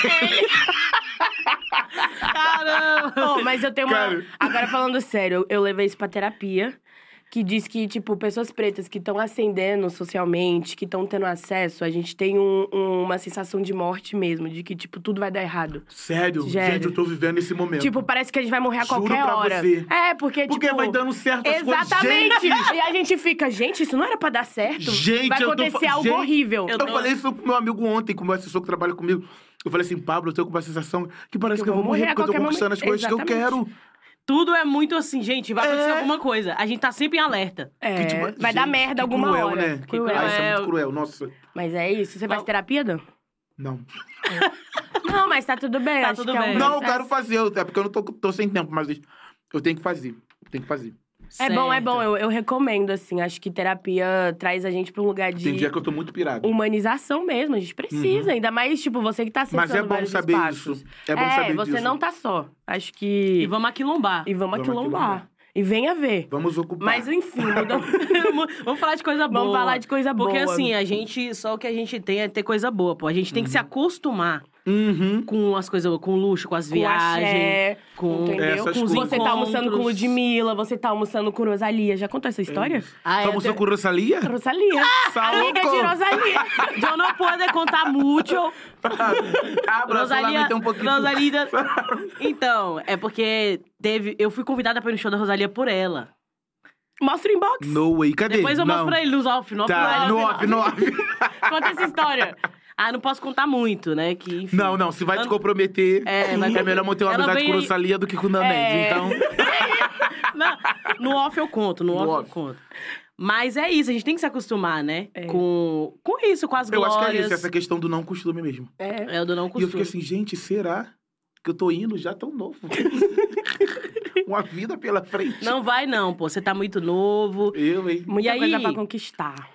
Caramba! Oh, mas eu tenho uma. Cara. Agora falando sério, eu, eu levei isso pra terapia. Que diz que, tipo, pessoas pretas que estão ascendendo socialmente, que estão tendo acesso, a gente tem um- um- uma sensação de morte mesmo, de que, tipo, tudo vai dar errado. Sério, gente, eu tô vivendo esse momento. Tipo, parece que a gente vai morrer a Juro qualquer pra hora. você. É, porque, Porque tipo. vai dando certo as coisas. Exatamente! Gente, E a gente fica, gente, isso não era pra dar certo. Gente, vai eu tô acontecer algo gente, horrível. eu Eu falei isso pro meu amigo ontem, com o meu assessor que trabalha comigo. Eu falei assim, Pablo, eu tô com uma sensação que parece que eu vou morrer, a porque eu tô conquistando as momento. coisas que eu Exatamente. quero. Tudo é muito assim, gente, vai acontecer É. alguma coisa. A gente tá sempre em alerta. É, Que, tipo, vai dar gente, merda que alguma cruel, hora. Né? Cruel. Ah, isso é Cruel. muito cruel, nossa. Mas é isso. Você faz terapia, Dan? Não. Não, mas tá tudo bem. Tá acho tudo que é um bem. Não, eu processo. quero fazer, até porque eu não tô, tô sem tempo, mas eu tenho que fazer. Tenho que fazer. É bom, é bom. Eu, eu recomendo, assim. Acho que terapia traz a gente pra um lugar de Tem dia que eu tô muito pirado. humanização mesmo. A gente precisa. Ainda mais, tipo, você que tá acessando Mas é bom saber espaços. isso. É bom saber você disso. não tá só. Acho que... E vamos aquilombar. E vamos Vamos aquilombar. aquilombar. E venha ver. Vamos ocupar. Mas, enfim, [LAUGHS] [LAUGHS] vamos falar de coisa boa. vamos falar de coisa boa. Porque assim, a gente, só o que a gente tem é ter coisa boa, pô. A gente tem que se acostumar Uhum. com as coisas, com luxo, com as Com viagens. axé, com- entendeu? essas Com- coisas. você tá almoçando com. Ludmilla, você tá almoçando com Rosalia. Já contou essa história? Ah, é, Vamos de- com Rosalia? Rosalia. Tá Amiga de Rosalia. [LAUGHS] Eu não posso contar muito. [LAUGHS] Abra Rosalia, um pouquinho. Rosalida. [LAUGHS] Então, é porque teve. Eu fui convidada pra ir no show da Rosalia por ela. Mostra o inbox. No way, cadê? Depois eu mostro Não. pra ele nos off, no off, Tá, no off, no off. Conta essa história. Ah, não posso contar muito, né? Que, enfim. Não, não, se vai te Eu- comprometer, É, é, vai- melhor manter uma amizade vem com Rosalia do que com Nanete. É. Então, [LAUGHS] Não, no off eu conto, no, No off, eu off. conto. Mas é isso, a gente tem que se acostumar, né? É. Com, com isso, com as eu glórias. acho que é isso, essa questão do não costume mesmo. É. É o do não E eu costume. fiquei assim, gente, será que eu tô indo já tão novo? [LAUGHS] uma vida pela frente. Não vai não, pô. Você tá muito novo. Eu, hein? Muita E coisa aí? pra conquistar.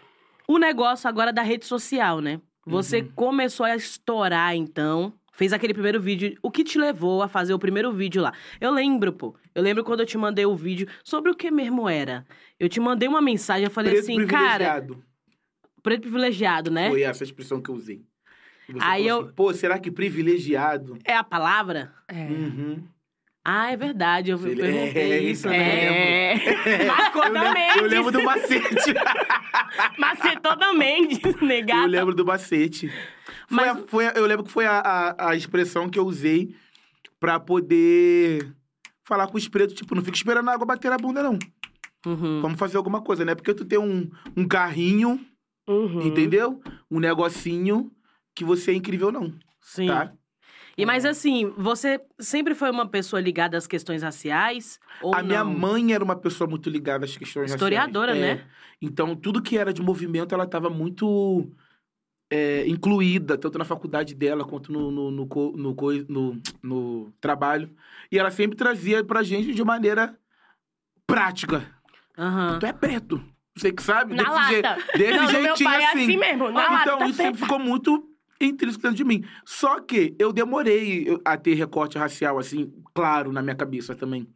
O negócio agora da rede social, né? Você Uhum. começou a estourar, então. Fez aquele primeiro vídeo. O que te levou a fazer o primeiro vídeo lá? Eu lembro, pô. Eu lembro quando eu te mandei o vídeo. Sobre o que mesmo era? Eu te mandei uma mensagem, eu falei Preto assim, cara... privilegiado. Preto privilegiado, né? Foi essa expressão que eu usei. Você Aí falou eu- assim, Pô, será que privilegiado? É a palavra? É. Uhum. Ah, é verdade. Eu perguntei [LAUGHS] é, isso, eu né? É. Marcou [LAUGHS] Eu, da lem- Mendes. eu lembro do macete. [LAUGHS] Macetou da Mendes, [LAUGHS] negada. eu lembro do macete. Foi Mas- a- foi a- eu lembro que foi a, a, a expressão que eu usei pra poder falar com os pretos. Tipo, não fica esperando a água bater na bunda, não. Uhum. Vamos fazer alguma coisa, né? Porque tu tem um, um carrinho, Uhum. entendeu? Um negocinho que você é incrível, não. Sim. Tá? E mas assim, você sempre foi uma pessoa ligada às questões raciais? Ou a minha não? mãe era uma pessoa muito ligada às questões Historiadora, raciais. né? É. Então, tudo que era de movimento, ela estava muito é, incluída, tanto na faculdade dela quanto no, no, no, no, no- no trabalho. E ela sempre trazia pra gente de maneira prática. Aham. Tu é preto. Você que sabe? Na desse lata. je- desse Não, jeitinho é assim. assim mesmo. Na então, lata, isso sempre ficou muito intrínseco dentro de mim. Só que eu demorei a ter recorte racial, assim, claro, na minha cabeça também.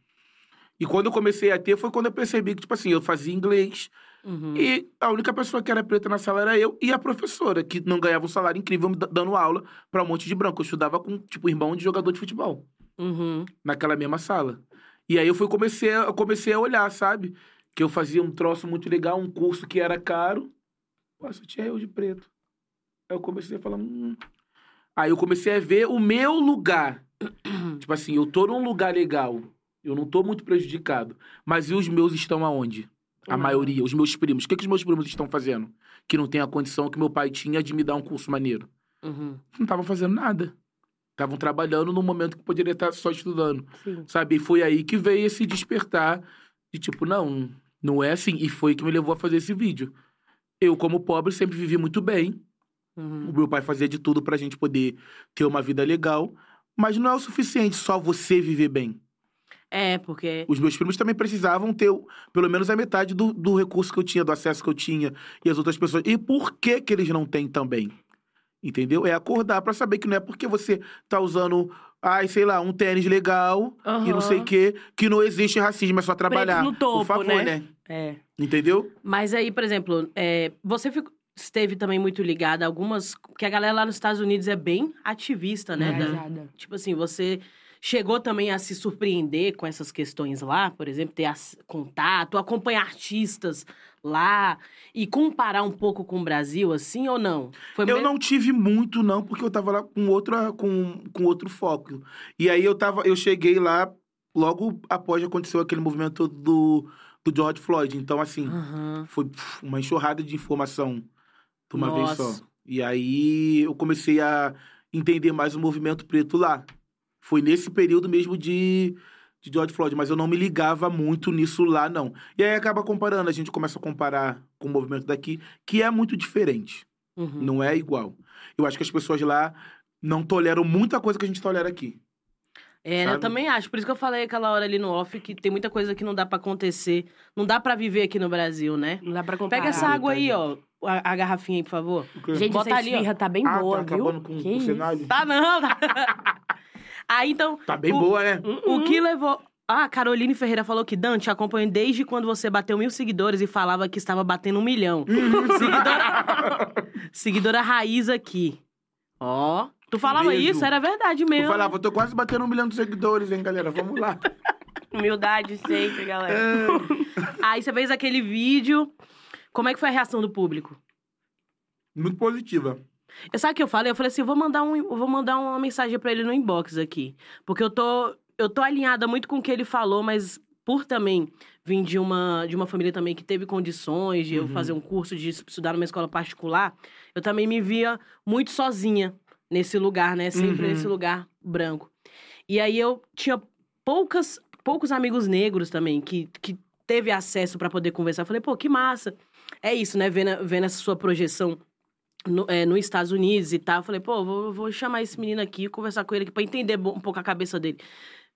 E quando eu comecei a ter, foi quando eu percebi que, tipo assim, eu fazia inglês Uhum. e a única pessoa que era preta na sala era eu e a professora, que não ganhava um salário incrível dando aula pra um monte de branco. Eu estudava com, tipo, irmão de jogador de futebol. Uhum. naquela mesma sala. E aí eu fui comecei, a- eu comecei a olhar, sabe? Que eu fazia um troço muito legal, um curso que era caro. Pô, só tinha eu de preto. Aí eu comecei a falar. Hum. Aí eu comecei a ver o meu lugar. [CLEARS THROAT] tipo assim, eu tô num lugar legal. Eu não tô muito prejudicado. Mas e os meus estão aonde? A Uhum. maioria, os meus primos. O que, que os meus primos estão fazendo? Que não tem a condição que meu pai tinha de me dar um curso maneiro Uhum. não estavam fazendo nada. Estavam trabalhando no momento que poderia estar só estudando. Sim. Sabe? E foi aí que veio esse despertar de tipo, não, não é assim. E foi que me levou a fazer esse vídeo. Eu, como pobre, sempre vivi muito bem. Uhum. O meu pai fazia de tudo pra gente poder ter uma vida legal. Mas não é o suficiente só você viver bem. É, porque. Os meus primos também precisavam ter pelo menos a metade do, do recurso que eu tinha, do acesso que eu tinha. E as outras pessoas. E por que que eles não têm também? Entendeu? É acordar pra saber que não é porque você tá usando, ai, sei lá, um tênis legal e não sei o quê, que não existe racismo, é só trabalhar. no topo, por favor, né? né? É. Entendeu? Mas aí, por exemplo, é, você ficou- esteve também muito ligada a algumas. Que a galera lá nos Estados Unidos é bem ativista, né? da- Engajada. Tipo assim, você chegou também a se surpreender com essas questões lá, por exemplo, ter as- contato, acompanhar artistas lá e comparar um pouco com o Brasil, assim ou não? Foi Eu me- não tive muito, não, porque eu tava lá com, outra, com, com outro foco. E aí eu tava, eu cheguei lá logo após aconteceu aquele movimento do, do George Floyd. Então, assim, Aham. foi uma enxurrada de informação de uma vez Nossa. só. E aí eu comecei a entender mais o movimento preto lá. Foi nesse período mesmo de, de George Floyd, mas eu não me ligava muito nisso lá, não. E aí acaba comparando, a gente começa a comparar com o movimento daqui, que é muito diferente. Uhum. Não é igual. Eu acho que as pessoas lá não toleram muita coisa que a gente tolera aqui. É, eu também acho. Por isso que eu falei aquela hora ali no off que tem muita coisa que não dá pra acontecer. Não dá pra viver aqui no Brasil, né? Não dá pra comparar. Pega essa água aí, ó. A, a garrafinha aí, por favor. Gente, Bota essa ali, ó. esfirra tá bem ah, boa, tá viu? acabando com, Que com o cenário? Tá não, tá. [LAUGHS] Aí então, Tá bem O- boa, né? o que levou. Ah, a Caroline Ferreira falou que Dante acompanha desde quando você bateu mil seguidores e falava que estava batendo um milhão. Seguidora... [LAUGHS] Seguidora raiz aqui. Ó. Tu falava Beijo. isso? Era verdade mesmo. Eu falava, eu tô quase batendo um milhão de seguidores, hein, galera? Vamos lá. [LAUGHS] Humildade sempre, galera. É. Aí você fez aquele vídeo. Como é que foi a reação do público? Muito positiva. Eu sabe o que eu falei? Eu falei assim, eu vou mandar, um, eu vou mandar uma mensagem pra ele no inbox aqui. Porque eu tô, eu tô alinhada muito com o que ele falou, mas por também vir de uma, de uma família também que teve condições de eu Uhum. fazer um curso de estudar numa escola particular, eu também me via muito sozinha nesse lugar, né? Sempre Uhum. nesse lugar branco. E aí eu tinha poucas, poucos amigos negros também que, que teve acesso pra poder conversar. Eu falei, pô, que massa. É isso, né? Vendo, vendo essa sua projeção no, é, nos Estados Unidos e tal. Eu falei, pô, vou, vou chamar esse menino aqui, conversar com ele aqui pra entender um pouco a cabeça dele,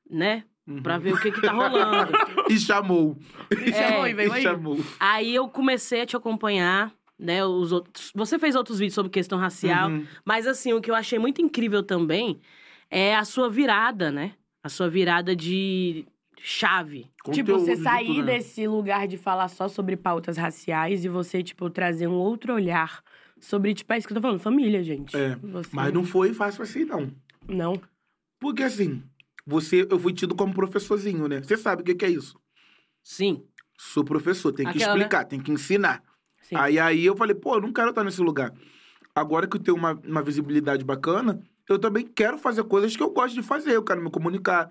né? Uhum. Pra ver o que que tá rolando. [LAUGHS] E chamou. E chamou e veio e aí. chamou. Aí eu comecei a te acompanhar, né? Os outros... Você fez outros vídeos sobre questão racial, Uhum. mas assim, o que eu achei muito incrível também é a sua virada, né? A sua virada de chave. Tipo, você Conteúdo de sair tudo, né? desse lugar de falar só sobre pautas raciais e você, tipo, trazer um outro olhar sobre, tipo, é isso que eu tô falando, família, gente. É, Você- Mas não foi fácil assim, não. Não. Porque assim, você, eu fui tido como professorzinho, né? Você sabe o que que é isso? Sim. Sou professor, tem que Aquela, né? explicar, tem que ensinar. Sim. Aí, aí eu falei, pô, eu não quero estar nesse lugar. Agora que eu tenho uma, uma visibilidade bacana, eu também quero fazer coisas que eu gosto de fazer, eu quero me comunicar.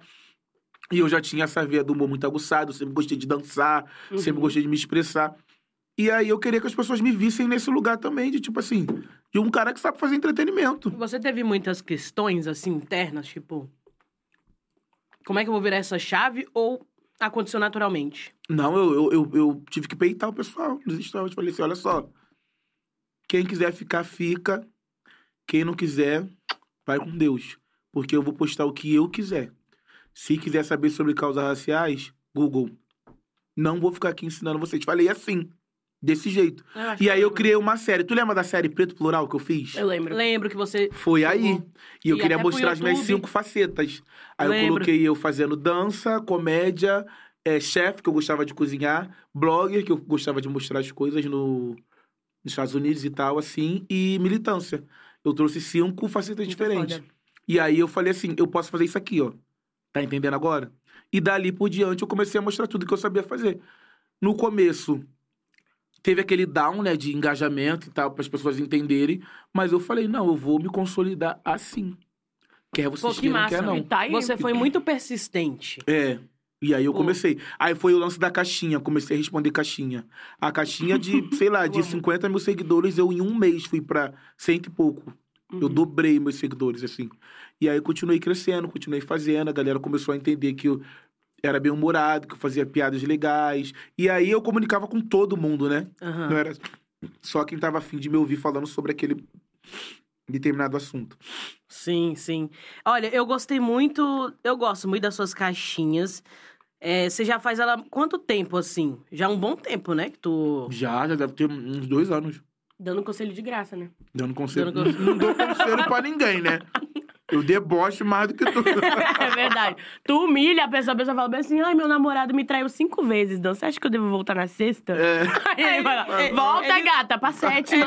E eu já tinha essa veia do humor muito aguçado, eu sempre gostei de dançar, sempre Uhum. gostei de me expressar. E aí eu queria que as pessoas me vissem nesse lugar também, de tipo assim, de um cara que sabe fazer entretenimento. Você teve muitas questões, assim, internas, tipo... Como é que eu vou virar essa chave ou aconteceu naturalmente? Não, eu, eu, eu, eu tive que peitar o pessoal nos stories. Falei assim, olha só, quem quiser ficar, fica. Quem não quiser, vai com Deus. Porque eu vou postar o que eu quiser. Se quiser saber sobre causas raciais, Google. Não vou ficar aqui ensinando vocês. Falei assim, desse jeito. E aí eu criei uma série. Tu lembra da série Preto Plural que eu fiz? Eu lembro. Lembro que você... Foi aí. E eu E queria mostrar as minhas cinco facetas. Aí eu Lembro. coloquei eu fazendo dança, comédia, é, chefe, que eu gostava de cozinhar, blogger, que eu gostava de mostrar as coisas no, nos Estados Unidos e tal, assim, e militância. Eu trouxe cinco facetas Muito diferentes. foda. E aí eu falei assim, eu posso fazer isso aqui, ó. Tá entendendo agora? E dali por diante eu comecei a mostrar tudo que eu sabia fazer. No começo, teve aquele down, né, de engajamento e tal, para as pessoas entenderem, mas eu falei, não, eu vou me consolidar assim. Quer vocês Pô, que quer não. E tá aí. Você foi muito persistente. É. E aí eu Pô. comecei. Aí foi o lance da caixinha, comecei a responder caixinha. A caixinha de, [LAUGHS] sei lá, de amo. 50 mil seguidores, eu em um mês fui pra cento e pouco. Eu Uhum. dobrei meus seguidores, assim. E aí eu continuei crescendo, continuei fazendo, a galera começou a entender que eu era bem humorado, que eu fazia piadas legais. E aí eu comunicava com todo mundo, né? Aham. Não era só quem tava afim de me ouvir falando sobre aquele determinado assunto. Sim, sim. Olha, eu gostei muito. Eu gosto muito das suas caixinhas. É, você já faz ela quanto tempo, assim? Já há um bom tempo, né? Que tu. Já, já deve ter uns dois anos. Dando conselho de graça, né? Dando conselho. Dando Não, não dou conselho pra ninguém, né? [LAUGHS] Eu debocho mais do que tu. [LAUGHS] é verdade. Tu humilha a pessoa, a pessoa fala bem assim: ai, meu namorado me traiu cinco vezes, Dan. Você acha que eu devo voltar na sexta? É. Aí ele fala: ele- volta, ele- gata, pra sete. [LAUGHS]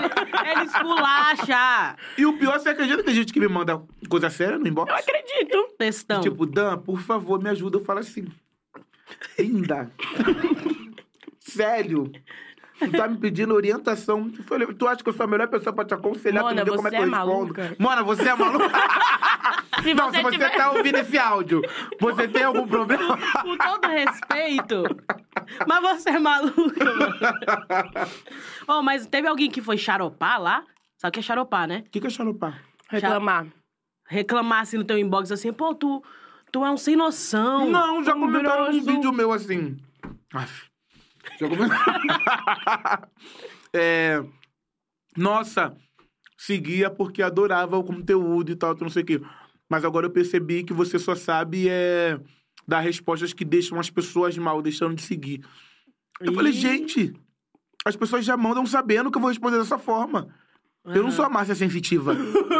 Ele esculacha. E o pior, você acredita que tem gente que me manda coisa séria no inbox? Eu acredito. Textão. Tipo, Dan, por favor, me ajuda. Eu falo assim. Linda. [LAUGHS] Sério. Tu tá me pedindo orientação. Eu falei, tu acha que eu sou a melhor pessoa pra te aconselhar? Mona, tu como é você que eu é respondo? maluca. Mona, você é maluca? [LAUGHS] Se não, você se você tiver- tá ouvindo esse áudio, você tem algum problema? Com todo respeito. Mas você é maluco, mano. [LAUGHS] oh, mas teve alguém que foi xaropar lá? Sabe o que é xaropar, né? O que, que é xaropar? Reclamar. Reclamar assim no teu inbox assim, pô, tu, tu é um sem noção. Não, já um comentaram grosso. vídeo meu assim. Aff. Já comentaram. [LAUGHS] é, nossa, seguia porque adorava o conteúdo e tal, não sei o quê. Mas agora eu percebi que você só sabe é, dar respostas que deixam as pessoas mal, deixando de seguir. Eu falei, Ih. gente, as pessoas já mandam sabendo que eu vou responder dessa forma. Eu não sou a Márcia sensitiva.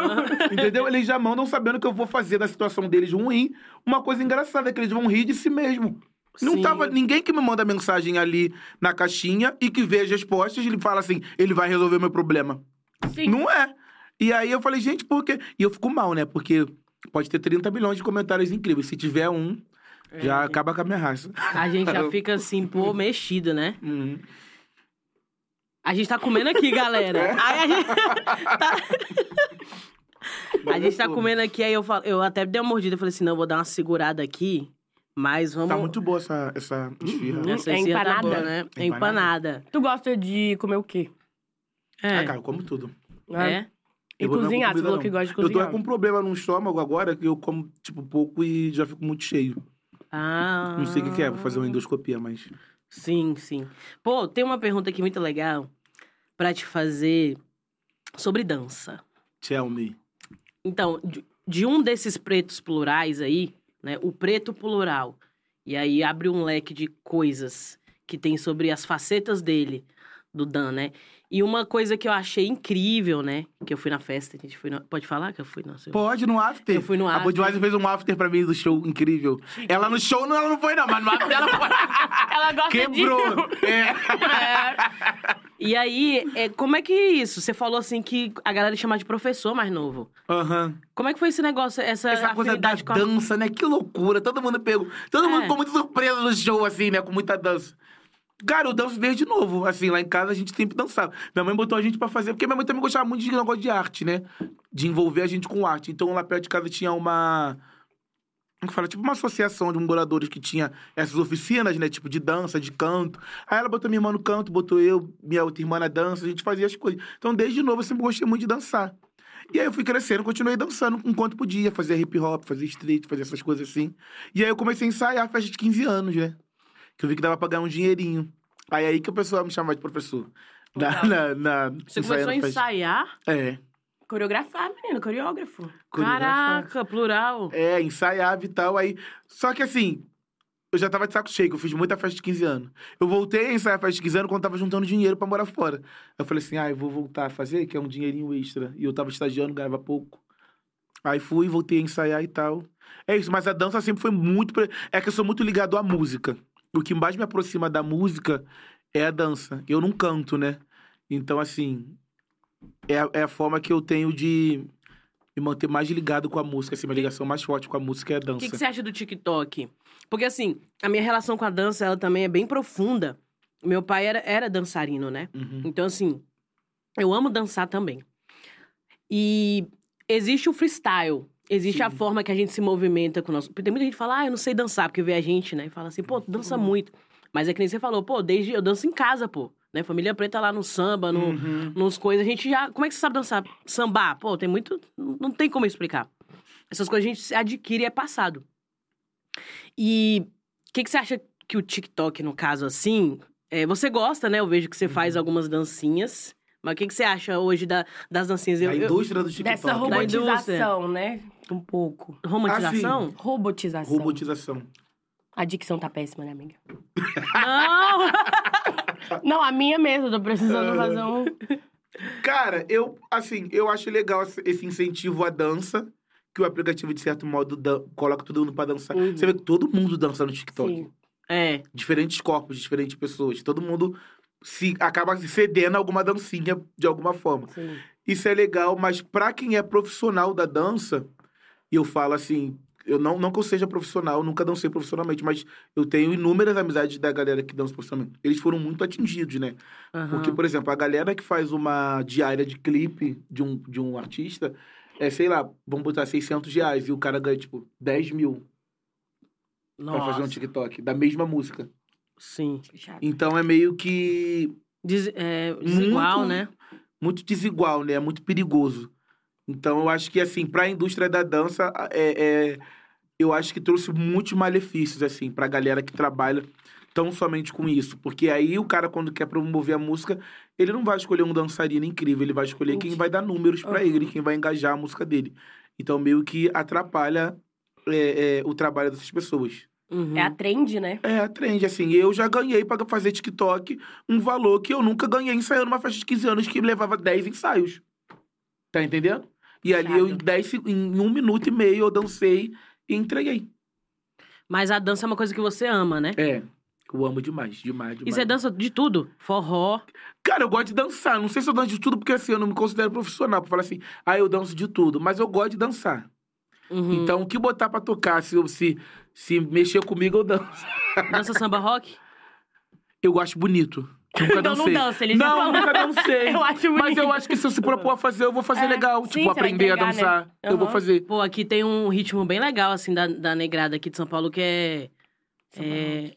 [LAUGHS] Entendeu? Eles já mandam sabendo que eu vou fazer da situação deles ruim uma coisa engraçada, que eles vão rir de si mesmo. Não Sim. tava ninguém que me manda mensagem ali na caixinha e que vê as respostas e ele fala assim: ele vai resolver o meu problema. Sim. Não é. E aí eu falei, gente, por quê? E eu fico mal, né? Porque pode ter 30 milhões de comentários incríveis. Se tiver um, já É. acaba com a minha raça. A gente já [LAUGHS] fica assim, pô, mexido, né? Uhum. A gente tá comendo aqui, galera. [LAUGHS] Aí a gente [LAUGHS] tá... A gente tá comendo aqui, aí eu, falo, eu até dei uma mordida. Eu falei assim, não, vou dar uma segurada aqui. Mas vamos... Tá muito boa essa, essa esfirra. Uhum. Essa É esfirra tá empanada? boa, né? É Empanada. empanada. Tu gosta de comer o quê? É. Ah, cara, eu como tudo. é. E Eu vou dar cozinhar, você falou que gosta de Eu tô cozinhar. com um problema no estômago agora, que eu como, tipo, pouco e já fico muito cheio. Ah. Não sei o que, que é, vou fazer uma endoscopia, mas... Sim, sim. Pô, tem uma pergunta aqui muito legal pra te fazer sobre dança. Tell me. Então, de, de um desses pretos plurais aí, né? O preto plural. E aí abre um leque de coisas que tem sobre as facetas dele, do Dan, né? E uma coisa que eu achei incrível, né? Que eu fui na festa, a gente foi na... Pode falar que eu fui na... Pode, no after. Eu fui no A after. Budweiser fez um after pra mim do show incrível. Ela no show não, ela não foi, não, mas no after ela foi. [LAUGHS] Ela gosta Quebrou. de... É. É. E aí, é, como é que é isso? Você falou assim que a galera chama de professor mais novo. Aham. Como é que foi esse negócio, essa, Essa coisa da com a... dança, né? Que loucura. Todo mundo pegou. Todo É. mundo ficou muito surpreso no show, assim, né? Com muita dança. Cara, eu danço desde novo. Assim, lá em casa a gente sempre dançava. Minha mãe botou a gente pra fazer, porque minha mãe também gostava muito de negócio de arte, né? De envolver a gente com arte. Então lá perto de casa tinha uma. Como fala? Tipo uma associação de moradores que tinha essas oficinas, né? Tipo de dança, de canto. Aí ela botou minha irmã no canto, botou eu, minha outra irmã na dança, a gente fazia as coisas. Então desde novo eu sempre gostei muito de dançar. E aí eu fui crescendo, continuei dançando enquanto podia, fazia hip hop, fazia street, fazia essas coisas assim. E aí eu comecei a ensaiar festa de 15 anos, né? Que eu vi que dava pra ganhar um dinheirinho. Aí aí que o pessoal me chamava de professor. Na, Legal. na, na, Você começou a ensaiar? É. Coreografar, menino, coreógrafo. coreografar. Caraca, plural. É, ensaiava e tal. Aí. Só que assim, eu já tava de saco cheio, eu fiz muita festa de 15 anos. Eu voltei a ensaiar a festa de 15 anos quando tava juntando dinheiro pra morar fora. Eu falei assim, ah, eu vou voltar a fazer, que é um dinheirinho extra. E eu tava estagiando, ganhava pouco. Aí fui, voltei a ensaiar e tal. É isso, mas a dança sempre foi muito. pre- É que eu sou muito ligado à música. O que mais me aproxima da música é a dança. Eu não canto, né? Então, assim. É a, é a forma que eu tenho de me manter mais ligado com a música, assim, minha ligação mais forte com a música é a O dança. que, que você acha do TikTok? Porque, assim, a minha relação com a dança, ela também é bem profunda. Meu pai era, era dançarino, né? Uhum. Então, assim, eu amo dançar também. E existe o freestyle. Existe a Sim. forma que a gente se movimenta com o nosso. Tem muita gente que fala, ah, eu não sei dançar, porque vê a gente, né? E fala assim, pô, tu dança muito. Mas é que nem você falou, pô, desde. Eu danço em casa, pô. Né? Família Preta lá no samba, no, Uhum. nos coisas, a gente já. Como é que você sabe dançar? Sambar? Pô, tem muito. Não não tem como explicar. Essas coisas a gente adquire e é passado. E o que, que você acha que o TikTok, no caso, assim. é, você gosta, né? Eu vejo que você Uhum. faz algumas dancinhas. Mas o que, que você acha hoje da- das dancinhas? Eu, a eu- indústria do TikTok. Dessa Da robotização, né? Um pouco. romantização? Robotização. Robotização. A dicção tá péssima, né, amiga? Não! [LAUGHS] Não, a minha mesmo, tô precisando fazer um. Cara, eu, assim, eu acho legal esse- esse incentivo à dança, que o aplicativo, de certo modo, dan- coloca todo mundo pra dançar. Uhum. Você vê que todo mundo dança no TikTok. Sim. É. Diferentes corpos, diferentes pessoas. Todo mundo se acaba se cedendo a alguma dancinha de alguma forma. Sim. Isso é legal, mas pra quem é profissional da dança, e eu falo assim, eu não, não que eu seja profissional, nunca dancei profissionalmente, mas eu tenho inúmeras amizades da galera que dança profissionalmente. Eles foram muito atingidos, né? aham. Porque, por exemplo, a galera que faz uma diária de clipe de um, de um artista, é, sei lá, vamos botar 600 reais e o cara ganha, tipo, 10 mil pra fazer um Nossa. TikTok da mesma música. Sim. Então é meio que Des- é, desigual, Muito- né? muito desigual, né? É muito perigoso. Então eu acho que, assim, pra indústria da dança, é, é- eu acho que trouxe muitos malefícios, assim, pra galera que trabalha tão somente com isso. Porque aí o cara, quando quer promover a música, ele não vai escolher um dançarino incrível, ele vai escolher quem vai dar números pra Aham. ele, quem vai engajar a música dele. Então meio que atrapalha é, é, o trabalho dessas pessoas. Uhum. É a trend, né? É a trend, assim. Eu já ganhei pra fazer TikTok um valor que eu nunca ganhei ensaiando uma festa de 15 anos que levava 10 ensaios. Tá entendendo? E ali eu, em, Puxado. 10, seg- em um minuto e meio, eu dancei e entreguei. Mas a dança é uma coisa que você ama, né? É. Eu amo demais, demais, E demais. você dança de tudo? Forró. Cara, eu gosto de dançar. Não sei se eu danço de tudo, porque assim, eu não me considero profissional pra falar assim, ah, eu danço de tudo. Mas eu gosto de dançar. Uhum. Então, o que botar pra tocar, se, se, se mexer comigo, eu danço. [LAUGHS] Dança samba rock? Eu gosto bonito. Nunca Então não dancei. dança, ele já Não, falou. nunca dancei. [LAUGHS] Eu acho Mas bonito. eu acho que se eu se propor a fazer, eu vou fazer É, legal. sim, tipo, aprender a entregar, né? dançar. Eu vou fazer. Pô, aqui tem um ritmo bem legal, assim, da, da negrada aqui de São Paulo, que é. é...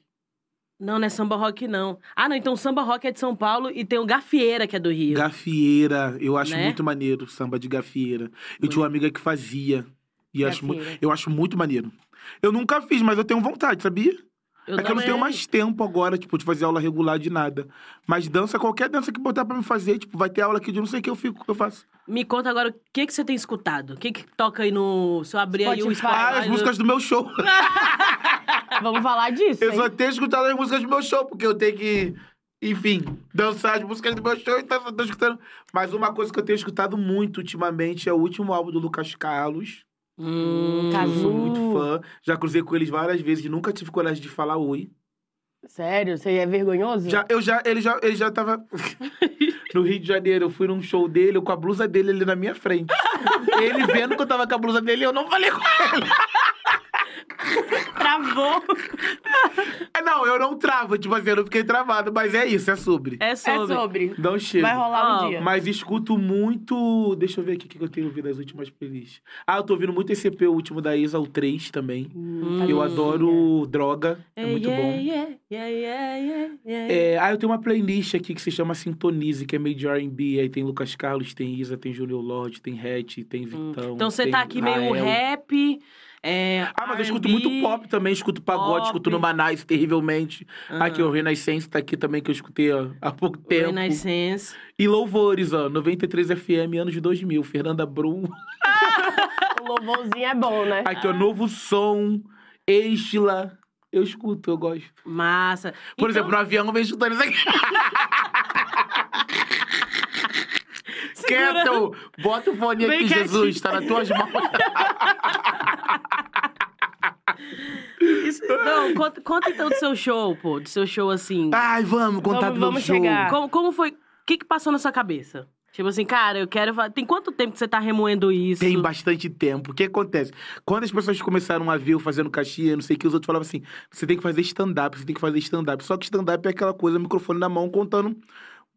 Não, não é samba rock, não. Ah, não, então samba rock é de São Paulo e tem o Gafieira, que é do Rio. Gafieira, eu acho Né? muito maneiro samba de gafieira. Eu tinha uma amiga que fazia. E acho, mu- eu acho muito maneiro. Eu nunca fiz, mas eu tenho vontade, sabia? é que eu não tenho mais tempo agora, tipo, de fazer aula regular de nada. Mas dança, qualquer dança que botar pra me fazer, tipo, vai ter aula aqui de não sei o que eu fico, eu faço. Me conta agora, o que, que você tem escutado? O que, que toca aí no. Se eu abrir aí o Spotify. Spotify. Ah, as do- músicas do meu show. [LAUGHS] Vamos falar disso. Eu hein? só tenho escutado as músicas do meu show, porque eu tenho que, enfim, dançar as músicas do meu show, então eu tô escutando. Mas uma coisa que eu tenho escutado muito ultimamente é o último álbum do Lucas Carlos. Hum, Eu sou muito fã. Já cruzei com eles várias vezes e nunca tive coragem de falar oi. Sério? Você é vergonhoso? Já, eu já, ele já, ele já tava [LAUGHS] no Rio de Janeiro. Eu fui num show dele, eu com a blusa dele ali na minha frente. [LAUGHS] ele vendo que eu tava com a blusa dele, eu não falei com ele. Travou. Ah, Não, eu não travo, tipo assim, eu não fiquei travado, mas é isso, é sobre. é É sobre. sobre. Não chega. Vai rolar Ó, um dia. Mas escuto muito. Deixa eu ver aqui o que eu tenho ouvido nas últimas playlists. Ah, eu tô ouvindo muito esse EP, o último da Isa, o 3 também. Hum, Eu tá adoro Droga, é Yeah, muito yeah, bom. yeah, yeah, yeah, yeah, yeah. É, ah, eu tenho uma playlist aqui que se chama Sintonize, que é meio de R&B. Aí tem Lucas Carlos, tem Isa, tem Júnior Lorde, tem Hatch, tem Hum. Vitão. Então você tem tá aqui meio Rael. rap. É, Ah, mas eu escuto muito pop também, escuto pagode, pop. escuto no Manais terrivelmente. Aham. Aqui, o Renascença tá aqui também, que eu escutei ó, há pouco tempo. Renaissance. E louvores, ó, 93 FM, anos de 2000. Fernanda Brum. [LAUGHS] O louvorzinho é bom, né? Aqui, ó, Novo Som, Estila. Eu escuto, eu gosto. Massa. Por Então, exemplo, no avião eu vejo escutando isso aqui. [LAUGHS] Quieto! Bota o fone Bem aqui, quietinho. Jesus, tá nas tuas mãos. Isso- não, conta, conta então do seu show, pô. Do seu show, assim. Ai, vamos contar Vamos- do meu vamos show. chegar. Como, como foi... O que que passou na sua cabeça? Tipo assim, cara, eu quero. fa- Tem quanto tempo que você tá remoendo isso? Tem bastante tempo. O que acontece? Quando as pessoas começaram a ver eu fazendo caixinha, não sei o que, os outros falavam assim: você tem que fazer stand-up, você tem que fazer stand-up. Só que stand-up é aquela coisa, microfone na mão, contando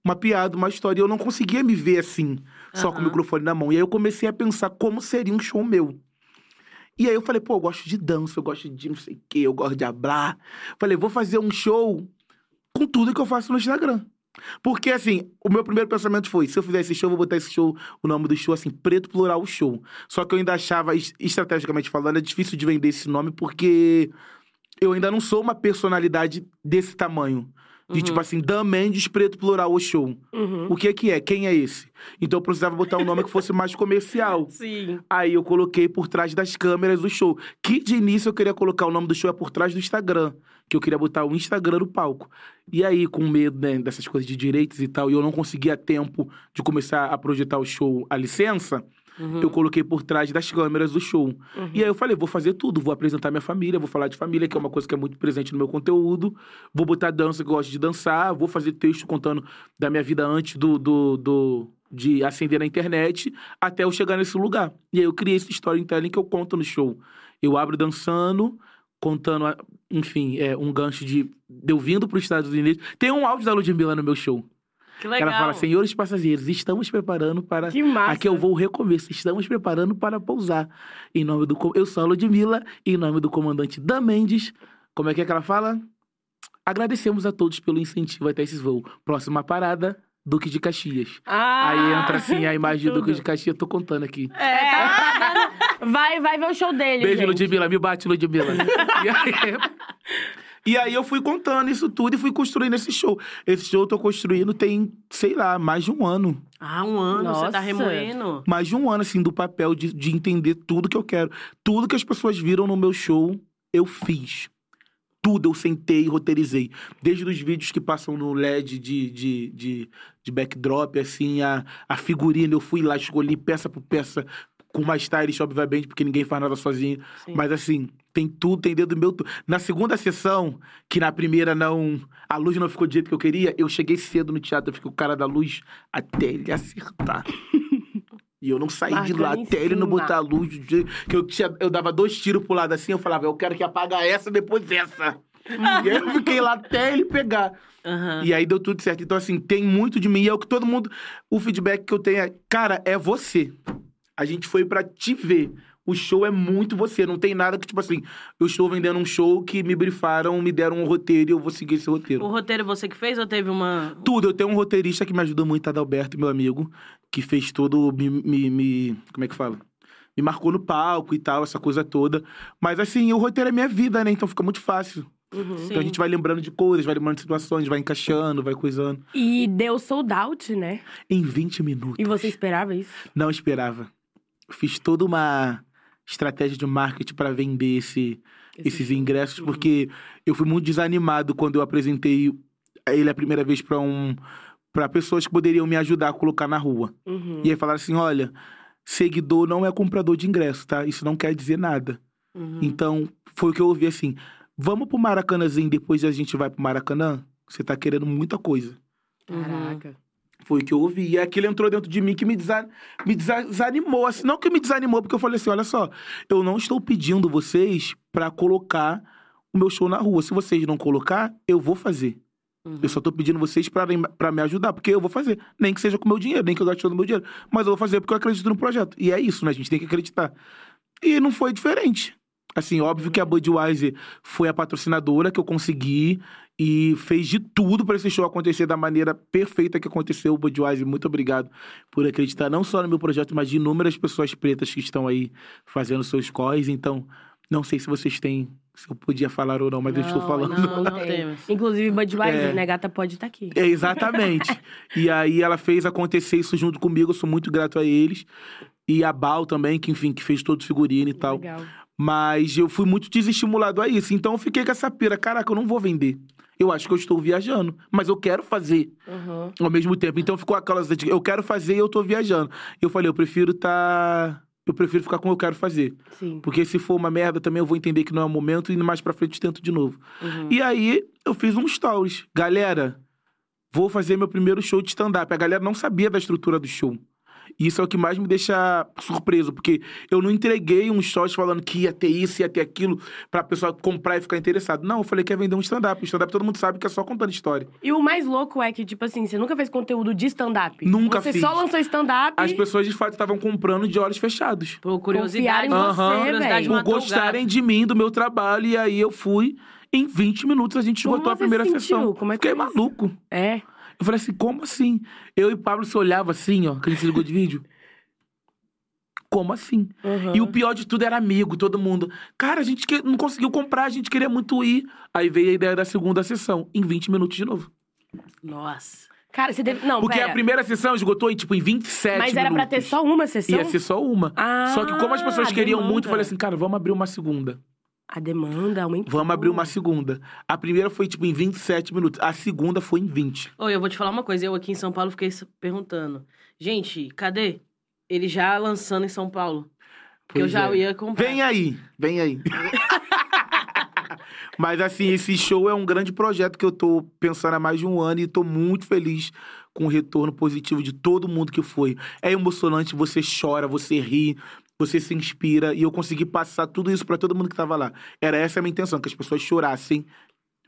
uma piada, uma história. E eu não conseguia me ver assim, só com o microfone na mão. E aí eu comecei a pensar como seria um show meu. E aí eu falei, pô, eu gosto de dança, eu gosto de não sei o quê, eu gosto de hablar. Falei, vou fazer um show com tudo que eu faço no Instagram. Porque, assim, o meu primeiro pensamento foi: se eu fizer esse show, eu vou botar esse show, o nome do show, assim, Preto Plural Show. Só que eu ainda achava, es- estrategicamente falando, é difícil de vender esse nome porque eu ainda não sou uma personalidade desse tamanho. De Uhum. tipo assim, Dan Mendes, Preto Plural Show. Uhum. O que que é? Quem é esse? Então eu precisava botar um nome que fosse mais comercial. [LAUGHS] Sim. Aí eu coloquei por trás das câmeras do show. Que de início eu queria colocar o nome do show é por trás do Instagram. Que eu queria botar o Instagram no palco. E aí, com medo né, dessas coisas de direitos e tal, e eu não conseguia tempo de começar a projetar o show a licença, Uhum. eu coloquei por trás das câmeras do show. Uhum. E aí eu falei, vou fazer tudo, vou apresentar minha família, vou falar de família, que é uma coisa que é muito presente no meu conteúdo. Vou botar dança, que eu gosto de dançar, vou fazer texto contando da minha vida antes do, do, do- de acender na internet, até eu chegar nesse lugar. E aí eu criei esse storytelling que eu conto no show. Eu abro dançando, contando, enfim, é, um gancho de, de eu vindo para os Estados Unidos. Tem um áudio da Ludmilla no meu show. Que legal. Ela fala, senhores passageiros, estamos preparando para Que massa. Aqui eu vou recomeço. Estamos preparando para pousar. Em nome do. Eu sou a Ludmilla, em nome do comandante Dan Mendes. Como é que é que ela fala? Agradecemos a todos pelo incentivo até esses voos. Próxima parada, Duque de Caxias. Ah, Aí entra assim a [LAUGHS] imagem do Duque de Caxias, tô contando aqui. É, tá, tá dando- vai, vai ver o show dele, Beijo, gente. Ludmilla, me bate, Ludmilla. [LAUGHS] e, aí, e aí eu fui contando isso tudo e fui construindo esse show. Esse show eu tô construindo tem, sei lá, mais de um ano. Ah, um ano, você tá Nossa. remoendo. mais de um ano, assim, do papel de, de entender tudo que eu quero. Tudo que as pessoas viram no meu show, eu fiz. Tudo eu sentei e roteirizei. Desde os vídeos que passam no LED de, de, de, de backdrop, assim, a, a figurina, eu fui lá, escolhi peça por peça, com uma stylist, obviamente, porque ninguém faz nada sozinho. Sim. Mas assim, tem tudo, tem dedo meu. tu- Na segunda sessão, que na primeira não. A luz não ficou do jeito que eu queria, eu cheguei cedo no teatro, eu fiquei com o cara da luz até ele acertar. [LAUGHS] E eu não saí de lá até ele não botar a luz. do jeito Que eu, tinha, eu dava dois tiros pro lado assim, eu falava, eu quero que apaga essa, depois essa. e aí eu fiquei lá até ele pegar. Aham. E aí deu tudo certo. Então, assim, tem muito de mim. E é o que todo mundo. O feedback que eu tenho é, cara, é você. A gente foi pra te ver. O show é muito você. Não tem nada que, tipo assim, eu estou vendendo um show que me brifaram, me deram um roteiro e eu vou seguir esse roteiro. O roteiro você que fez ou teve uma. Tudo. Eu tenho um roteirista que me ajuda muito, Adalberto, meu amigo, que fez todo. Me, me, me- Como é que fala? Me marcou no palco e tal, essa coisa toda. Mas assim, o roteiro é minha vida, né? Então fica muito fácil. Uhum. Sim. Então a gente vai lembrando de coisas, vai lembrando de situações, vai encaixando, vai coisando. E deu sold out, né? Em 20 minutos. E você esperava isso? Não esperava. Fiz toda uma estratégia de marketing para vender esse, esses ingressos, Uhum. porque eu fui muito desanimado quando eu apresentei ele a primeira vez para um para pessoas que poderiam me ajudar a colocar na rua. Uhum. E aí falaram assim, olha, seguidor não é comprador de ingresso, tá? Isso não quer dizer nada. Uhum. Então, foi o que eu ouvi assim, vamos pro Maracanãzinho, depois a gente vai pro Maracanã? Você tá querendo muita coisa. Uhum. Caraca. Foi o que eu ouvi. E aquilo entrou dentro de mim que me, desa- me desa- desanimou. Assim, não que me desanimou, porque eu falei assim: olha só, eu não estou pedindo vocês pra colocar o meu show na rua. Se vocês não colocar, eu vou fazer. Uhum. Eu só tô pedindo vocês pra me ajudar, porque eu vou fazer. Nem que seja com o meu dinheiro, nem que eu gaste todo o meu dinheiro. Mas eu vou fazer porque eu acredito no projeto. E é isso, né? A gente tem que acreditar. E não foi diferente. Assim, óbvio que a Budweiser foi a patrocinadora que eu consegui e fez de tudo para esse show acontecer da maneira perfeita que aconteceu. Budweiser, muito obrigado por acreditar não só no meu projeto, mas de inúmeras pessoas pretas que estão aí fazendo seus corres. Então, não sei se vocês têm, se eu podia falar ou não, mas eu estou Não, falando. Não, não tem. [LAUGHS] temos. Inclusive, Budweiser, É. né? Gata pode estar aqui. É, exatamente. [LAUGHS] e aí ela fez acontecer isso junto comigo, eu sou muito grato a eles. E a Bal também, que enfim, que fez todo o figurino e tal. Legal. Mas eu fui muito desestimulado a isso. Então eu fiquei com essa pira. Caraca, eu não vou vender. Eu acho que eu estou viajando. Mas eu quero fazer Uhum. ao mesmo tempo. Então ficou aquelas. de, Eu quero fazer e eu tô viajando. Eu falei, eu prefiro tá. Eu prefiro ficar com o que eu quero fazer. Sim. Porque se for uma merda também eu vou entender que não é o momento e mais pra frente tento de novo. Uhum. E aí eu fiz um stories. Galera, vou fazer meu primeiro show de stand-up. A galera não sabia da estrutura do show. E isso é o que mais me deixa surpreso, porque eu não entreguei um shot falando que ia ter isso, ia ter aquilo, pra pessoa comprar e ficar interessado. Não, eu falei que ia vender um stand-up. O stand-up todo mundo sabe que é só contando história. E o mais louco é que, tipo assim, você nunca fez conteúdo de stand-up. Nunca você fiz. só lançou stand-up. As pessoas de fato estavam comprando de olhos fechados. Por curiosidade. Confiaram em você, curiosidade velho. Por gostarem de mim, do meu trabalho, e aí eu fui. Em 20 minutos a gente Como esgotou a você primeira se sentiu? sessão. Como é que Fiquei isso? maluco. É. Eu falei assim, como assim? Eu e Pablo se olhava assim, ó, que a gente se ligou de vídeo. Como assim? Uhum. E o pior de tudo era amigo, todo mundo. Cara, a gente que- não conseguiu comprar, a gente queria muito ir. Aí veio a ideia da segunda sessão, em 20 minutos de novo. Nossa. Cara, você deve. Não, Porque pera. a primeira sessão esgotou em, tipo, em 27 Mas era pra ter minutos. só uma sessão? Ia ser só uma. Ah, só que como as pessoas a queriam demanda. muito, eu falei assim, cara, vamos abrir uma segunda. A demanda aumentou. Vamos abrir uma segunda. A primeira foi, tipo, em 27 minutos. A segunda foi em 20. Oi, eu vou te falar uma coisa. Eu aqui em São Paulo fiquei perguntando. Gente, cadê? Ele já lançando em São Paulo. Porque eu Pois já é. ia comprar. Vem aí, vem aí. [LAUGHS] Mas assim, esse show é um grande projeto que eu tô pensando há mais de um ano e tô muito feliz com o retorno positivo de todo mundo que foi. É emocionante, você chora, você ri, você se inspira e eu consegui passar tudo isso pra todo mundo que tava lá. Era essa a minha intenção, que as pessoas chorassem.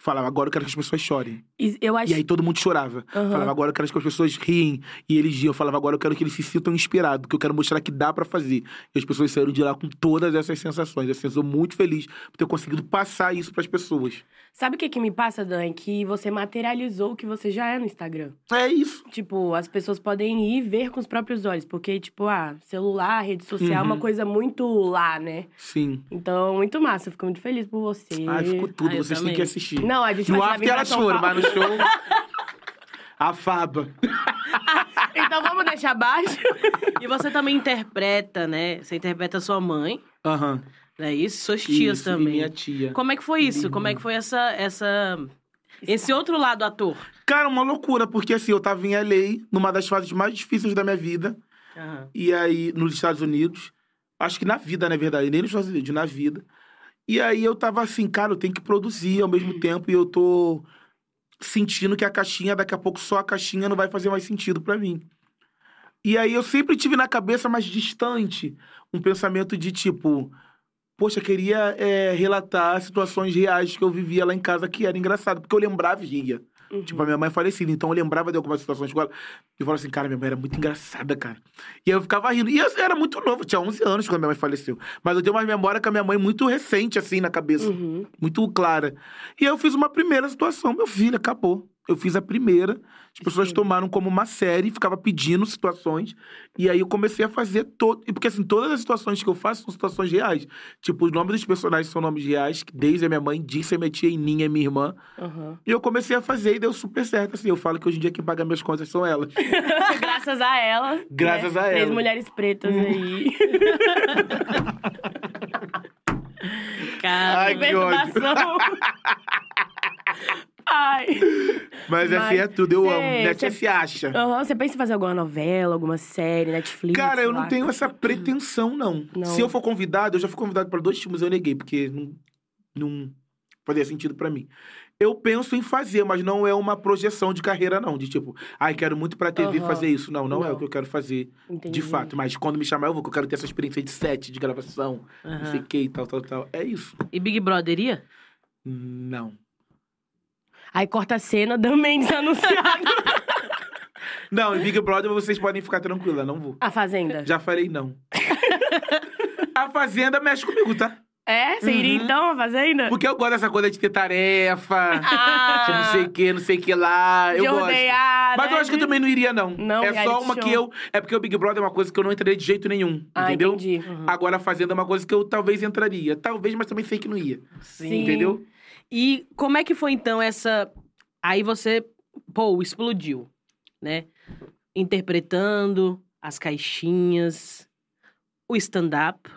Falava, agora eu quero que as pessoas chorem. E Eu acho. E aí todo mundo chorava. Aham. Falava, agora eu quero que as pessoas riem e eles riam. Eu falava, agora eu quero que eles se sintam inspirados, que eu quero mostrar que dá pra fazer. E as pessoas saíram de lá com todas essas sensações. Assim, eu sou muito feliz por ter conseguido passar isso pras pessoas. Sabe o que que me passa, Dan? Que você materializou o que você já é no Instagram. É isso. Tipo, as pessoas podem ir ver com os próprios olhos. Porque, tipo, ah, celular, rede social é uma Uhum. coisa muito lá, né? Sim. Então, muito massa. Eu fico muito feliz por você. Ai, ficou tudo. Ah, Vocês têm também. que assistir. Não, a gente no vai after elas foram, mas no show... A Faba. Então vamos deixar abaixo. E você também interpreta, né? Você interpreta sua mãe, Aham. não é isso? Suas tias Isso, e também. minha tia. Como é que foi isso? Minha Como é que foi essa, essa... Esse outro lado ator? Cara, uma loucura, porque assim, eu tava em LA, numa das fases mais difíceis da minha vida. Aham. E aí, nos Estados Unidos. Acho que na vida, na verdade, nem nos Estados Unidos, na vida. E aí eu tava assim, cara, eu tenho que produzir ao mesmo tempo e eu tô sentindo que a caixinha, daqui a pouco só a caixinha não vai fazer mais sentido pra mim. E aí eu sempre tive na cabeça mais distante um pensamento de tipo, poxa, queria é, relatar situações reais que eu vivia lá em casa que era engraçado, porque eu lembrava e ria. Tipo, a minha mãe é falecida, então eu lembrava de algumas situações com ela. E eu falava assim, cara, minha mãe era muito engraçada, cara. E eu ficava rindo. E eu era muito novo, tinha 11 anos quando minha mãe faleceu. Mas eu tenho uma memória com a minha mãe muito recente, assim, na cabeça. Uhum. Muito clara. E aí eu fiz uma primeira situação, meu filho, acabou. Eu fiz a primeira, as pessoas Sim. tomaram como uma série, ficava pedindo situações. E aí eu comecei a fazer todo. Porque assim, todas as situações que eu faço são situações reais. Tipo, os nomes dos personagens são nomes reais. que Daisy é minha mãe, Dix é minha tia e Ninha é minha irmã. Uhum. E eu comecei a fazer e deu super certo. Assim, eu falo que hoje em dia quem paga minhas contas são elas. [LAUGHS] Graças a ela. Graças né? a Três ela. Uhum. mulheres pretas aí. [LAUGHS] Cara, Ai, que ódio. [LAUGHS] Ai. Mas, assim Mas é tudo, eu cê- amo. Net cê- se acha. Você pensa em fazer alguma novela, alguma série, Netflix? Cara, eu sei não lá? tenho essa pretensão, não. Não. Se eu for convidado, eu já fui convidado para dois filmes, eu neguei, porque não, não fazia sentido pra mim. Eu penso em fazer, mas não é uma projeção de carreira, não. De tipo, ai, quero muito pra TV Aham. fazer isso. Não, não, é Não. o que eu quero fazer, Entendi. de fato. Mas quando me chamar, eu vou, que eu quero ter essa experiência de set, de gravação, não sei o que e tal, tal, tal. É isso. E Big Brother ia? Não. Aí corta a cena, [LAUGHS] Dan Mendes anunciado. Não, Big Brother vocês podem ficar tranquila, não vou. a Fazenda. Já farei não. [LAUGHS] A Fazenda mexe comigo, tá? É? Você iria Uhum. então a Fazenda? Porque eu gosto dessa coisa de ter tarefa, Ah, não sei o que, não sei o que lá. Eu de gosto. rodear, Mas eu né? acho que eu também não iria, não. Não, é só uma show. que eu. É porque o Big Brother é uma coisa que eu não entraria de jeito nenhum. Ah, entendeu? entendi. Agora a Fazenda é uma coisa que eu talvez entraria. Talvez, mas também sei que não ia. Sim. Entendeu? E como é que foi então essa. Aí você, pô, explodiu, né? Interpretando as caixinhas, o stand-up.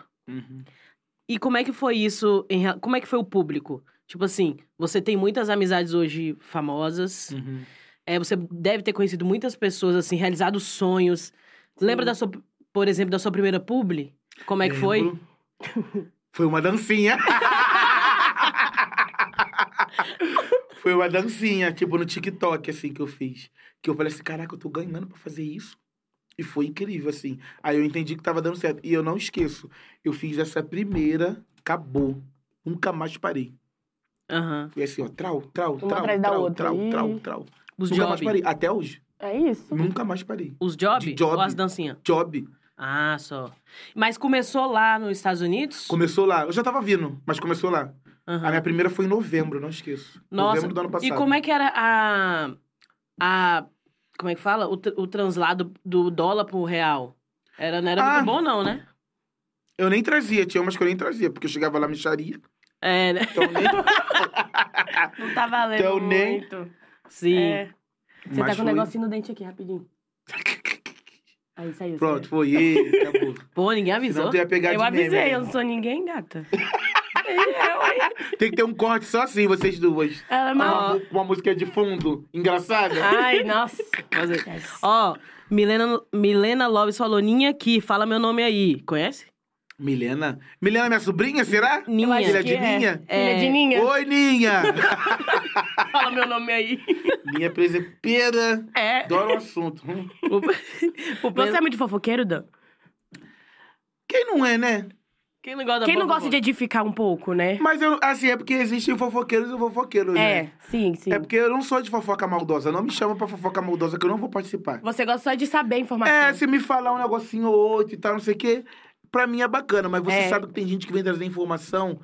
E como é que foi isso? Em... Como é que foi o público? Tipo assim, você tem muitas amizades hoje famosas. Uhum. É, você deve ter conhecido muitas pessoas, assim, realizado sonhos. Lembra da sua, por exemplo, da sua primeira publi? Como é que foi? Lembro. [LAUGHS] Foi uma dancinha. [LAUGHS] Foi uma dancinha, tipo, no TikTok, assim, que eu fiz. Que eu falei assim, caraca, eu tô ganhando pra fazer isso. E foi incrível, assim. Aí eu entendi que tava dando certo. E eu não esqueço. Eu fiz essa primeira, acabou. Nunca mais parei. Aham. Foi assim, ó, trau, trau, Uma trau, atrás da trau, outra. trau, Ih. trau, trau. Os Nunca mais job. parei. Até hoje. É isso. Nunca mais parei. Os job? De job. Ou as dancinhas? Job. Ah, só. Mas começou lá nos Estados Unidos? Começou lá. Eu já tava vindo, mas começou lá. Aham. A minha primeira foi em novembro, não esqueço. Nossa, Novembro do ano passado. e como é que era a... a como é que fala? O, o translado do dólar pro real? Era, não era Ah. muito bom, não, né? Eu nem trazia, tinha umas que eu nem trazia, porque eu chegava lá, mexaria. É, né? Então nem... [LAUGHS] Não tá valendo Então, nem- muito. Sim. É. Você Mas tá com um foi- negocinho no dente aqui, rapidinho. [LAUGHS] Aí saiu. Pronto, saiu. foi. E acabou. Pô, ninguém avisou. Senão tu ia pegar Eu de meme, avisei, né? eu não sou ninguém, gata. [LAUGHS] [LAUGHS] Tem que ter um corte só assim, vocês duas. Ela é Uma, mal. mu- uma música de fundo, engraçada. Ai, [LAUGHS] nossa. Fazer. Ó, Milena, Milena Lopes falou, Ninha aqui, fala meu nome aí. Conhece? Milena? Milena, minha sobrinha, será? Ninha. acho Filha de é. Ninha? Filha de Ninha. Oi, Ninha! [LAUGHS] Fala meu nome aí. Ninha presepeira. É. Adoro o assunto. Hum. O, o Você é muito fofoqueiro, Dan? Quem não é, né? Quem não gosta Quem não gosta de edificar um pouco, né? Mas eu, assim, é porque existem fofoqueiros e fofoqueiros, É, né? sim, sim. É porque eu não sou de fofoca maldosa. Não me chama pra fofoca maldosa que eu não vou participar. Você gosta só de saber a informação. É, se me falar um negocinho ou outro e tal, não sei o quê, pra mim é bacana. Mas você É. sabe que tem gente que vem trazer informação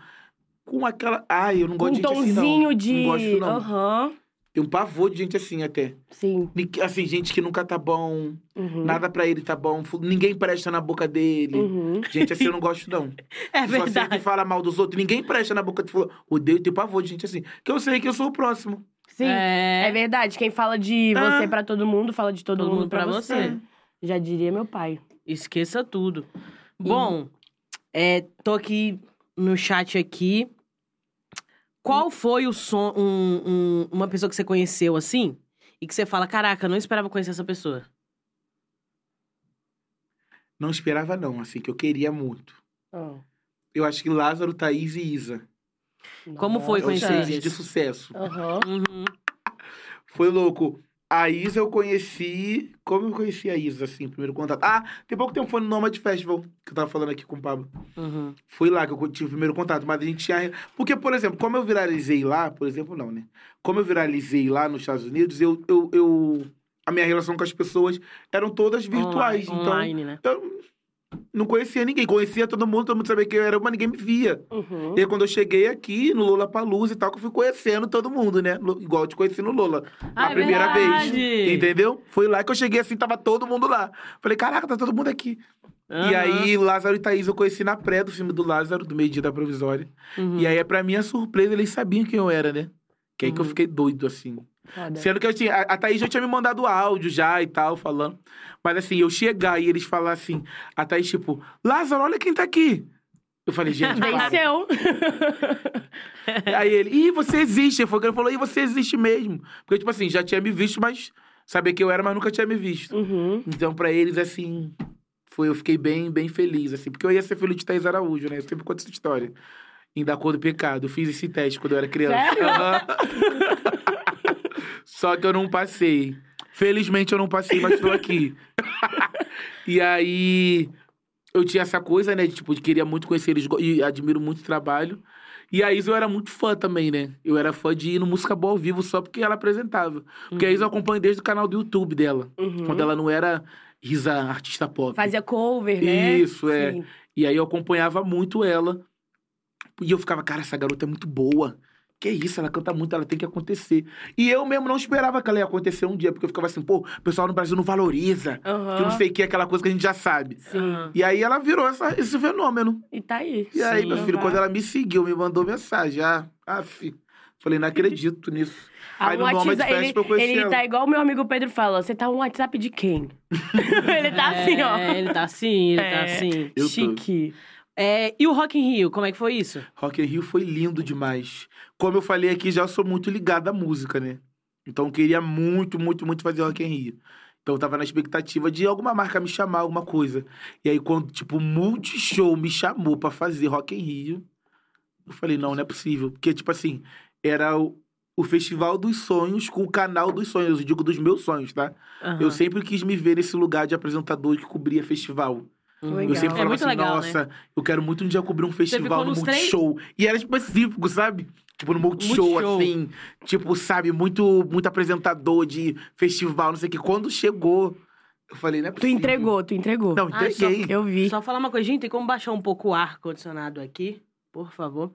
com aquela. Ai, eu não gosto um de gente assim, não. tomzinho de. Não gosto, não. Aham. Tem um pavor de gente assim até. Sim. Assim, gente que nunca tá bom, Uhum. nada pra ele tá bom, ninguém presta na boca dele. Uhum. Gente assim eu não gosto, não. [LAUGHS] É Só sei que verdade. fala mal dos outros, ninguém presta na boca de fulano. Odeio ter pavor de gente assim. Que eu sei que eu sou o próximo. Sim. É. É, verdade. Quem fala de Ah. você pra todo mundo, fala de todo, Todo mundo, mundo pra pra você. você. Já diria meu pai. esqueça tudo. Bom, é, tô aqui no chat aqui. Qual foi o som, um- um- uma pessoa que você conheceu assim? E que você fala, caraca, eu não esperava conhecer essa pessoa. Não esperava, não, assim, que eu queria muito. Ah. Eu acho que Lázaro, Thaís e Isa. Como foi É os conhecer seis eles? de sucesso. Aham. Uhum. Foi louco. A Isa eu conheci. Como eu conheci a Isa, assim, primeiro contato? Ah, tem pouco tempo foi no Nomad Festival, que eu tava falando aqui com o Pablo. Uhum. Foi lá que eu tive o primeiro contato, mas a gente tinha. Porque, por exemplo, como eu viralizei lá, por exemplo, não, né? Como eu viralizei lá nos Estados Unidos, eu. eu, eu a minha relação com as pessoas eram todas virtuais. Online, então, online, né? eu não conhecia ninguém. Conhecia todo mundo, todo mundo sabia quem eu era, mas ninguém me via. Uhum. E aí, quando eu cheguei aqui no Lola Palusa e tal, que eu fui conhecendo todo mundo, né? Igual eu te conheci no Lola. Ah, a é primeira verdade. vez. Entendeu? Foi lá que eu cheguei assim, tava todo mundo lá. Falei, caraca, tá todo mundo aqui. E Aham. aí, Lázaro e Thaís eu conheci na pré do filme do Lázaro, do meio-dia da provisória. Uhum. E aí, pra minha surpresa, eles sabiam quem eu era, né? Que aí que eu Uhum. fiquei doido, assim. Foda. Sendo que eu tinha. A, a Thaís já tinha me mandado áudio já e tal, falando. Mas assim, eu chegar e eles falar assim, a Thaís, tipo, Lázaro, olha quem tá aqui. Eu falei, gente, para. [LAUGHS] Venceu. [LAUGHS] Aí ele, ih, você existe. Foi o que ele falou, ih, você existe mesmo. Porque, tipo assim, já tinha me visto, mas sabia que eu era, mas nunca tinha me visto. Uhum. Então, pra eles, assim, foi, eu fiquei bem, bem feliz, assim, porque eu ia ser filho de Thaís Araújo, né? Eu sempre conto essa história. Em Da Cor do Pecado. Eu fiz esse teste quando eu era criança. Sério? [LAUGHS] Só que eu não passei. Felizmente eu não passei, mas estou aqui. [LAUGHS] e aí, eu tinha essa coisa, né? De, tipo, de queria muito conhecer eles e admiro muito o trabalho. E a Isa eu era muito fã também, né? Eu era fã de ir no Música Boa ao Vivo só porque ela apresentava. Porque a Isa eu acompanho desde o canal do YouTube dela. Uhum. Quando ela não era Isa artista pop. Fazia cover, né? Isso, é. Sim. E aí eu acompanhava muito ela. E eu ficava, cara, essa garota é muito boa. Que isso, ela canta muito, ela tem que acontecer. E eu mesmo não esperava que ela ia acontecer um dia, porque eu ficava assim, pô, o pessoal no Brasil não valoriza. Aham. Que eu não sei o que é aquela coisa que a gente já sabe. Sim. E aí ela virou essa- esse fenômeno. E tá aí. E aí, Sim. meu filho, Aham. quando ela me seguiu, me mandou mensagem. Ah, af. Falei, não acredito nisso. Ah, Aí um no WhatsApp, Fest ele, eu ele ela. tá igual o meu amigo Pedro fala. Você tá um WhatsApp de quem? [LAUGHS] [LAUGHS] ele tá assim, ó. É, ele tá assim, ele tá É. assim. Eu tô. É, e o Rock in Rio, como é que foi isso? Rock in Rio foi lindo demais. Como eu falei aqui, já sou muito ligado à música, né? Então eu queria muito, muito, muito fazer Rock in Rio. Então eu tava na expectativa de alguma marca me chamar, alguma coisa. E aí quando, tipo, o Multishow me chamou pra fazer Rock in Rio, eu falei, não, não é possível. Porque, tipo assim, era o... o Festival dos Sonhos com o canal dos sonhos. Eu digo dos meus sonhos, tá? Aham. Eu sempre quis me ver nesse lugar de apresentador que cobria festival. Uhum. Legal. Eu sempre É falava muito assim, legal, nossa, né? eu quero muito um dia cobrir um festival no nos três? Multishow. E era específico, sabe? Tipo, no Multishow, Multishow. assim. Tipo, sabe, muito, muito apresentador de festival, não sei o que. Quando chegou, eu falei, não é Tu entregou, tu entregou. Não, Ai, só- entreguei. Eu vi. Só falar uma coisa, gente, tem como baixar um pouco o ar-condicionado aqui? Por favor.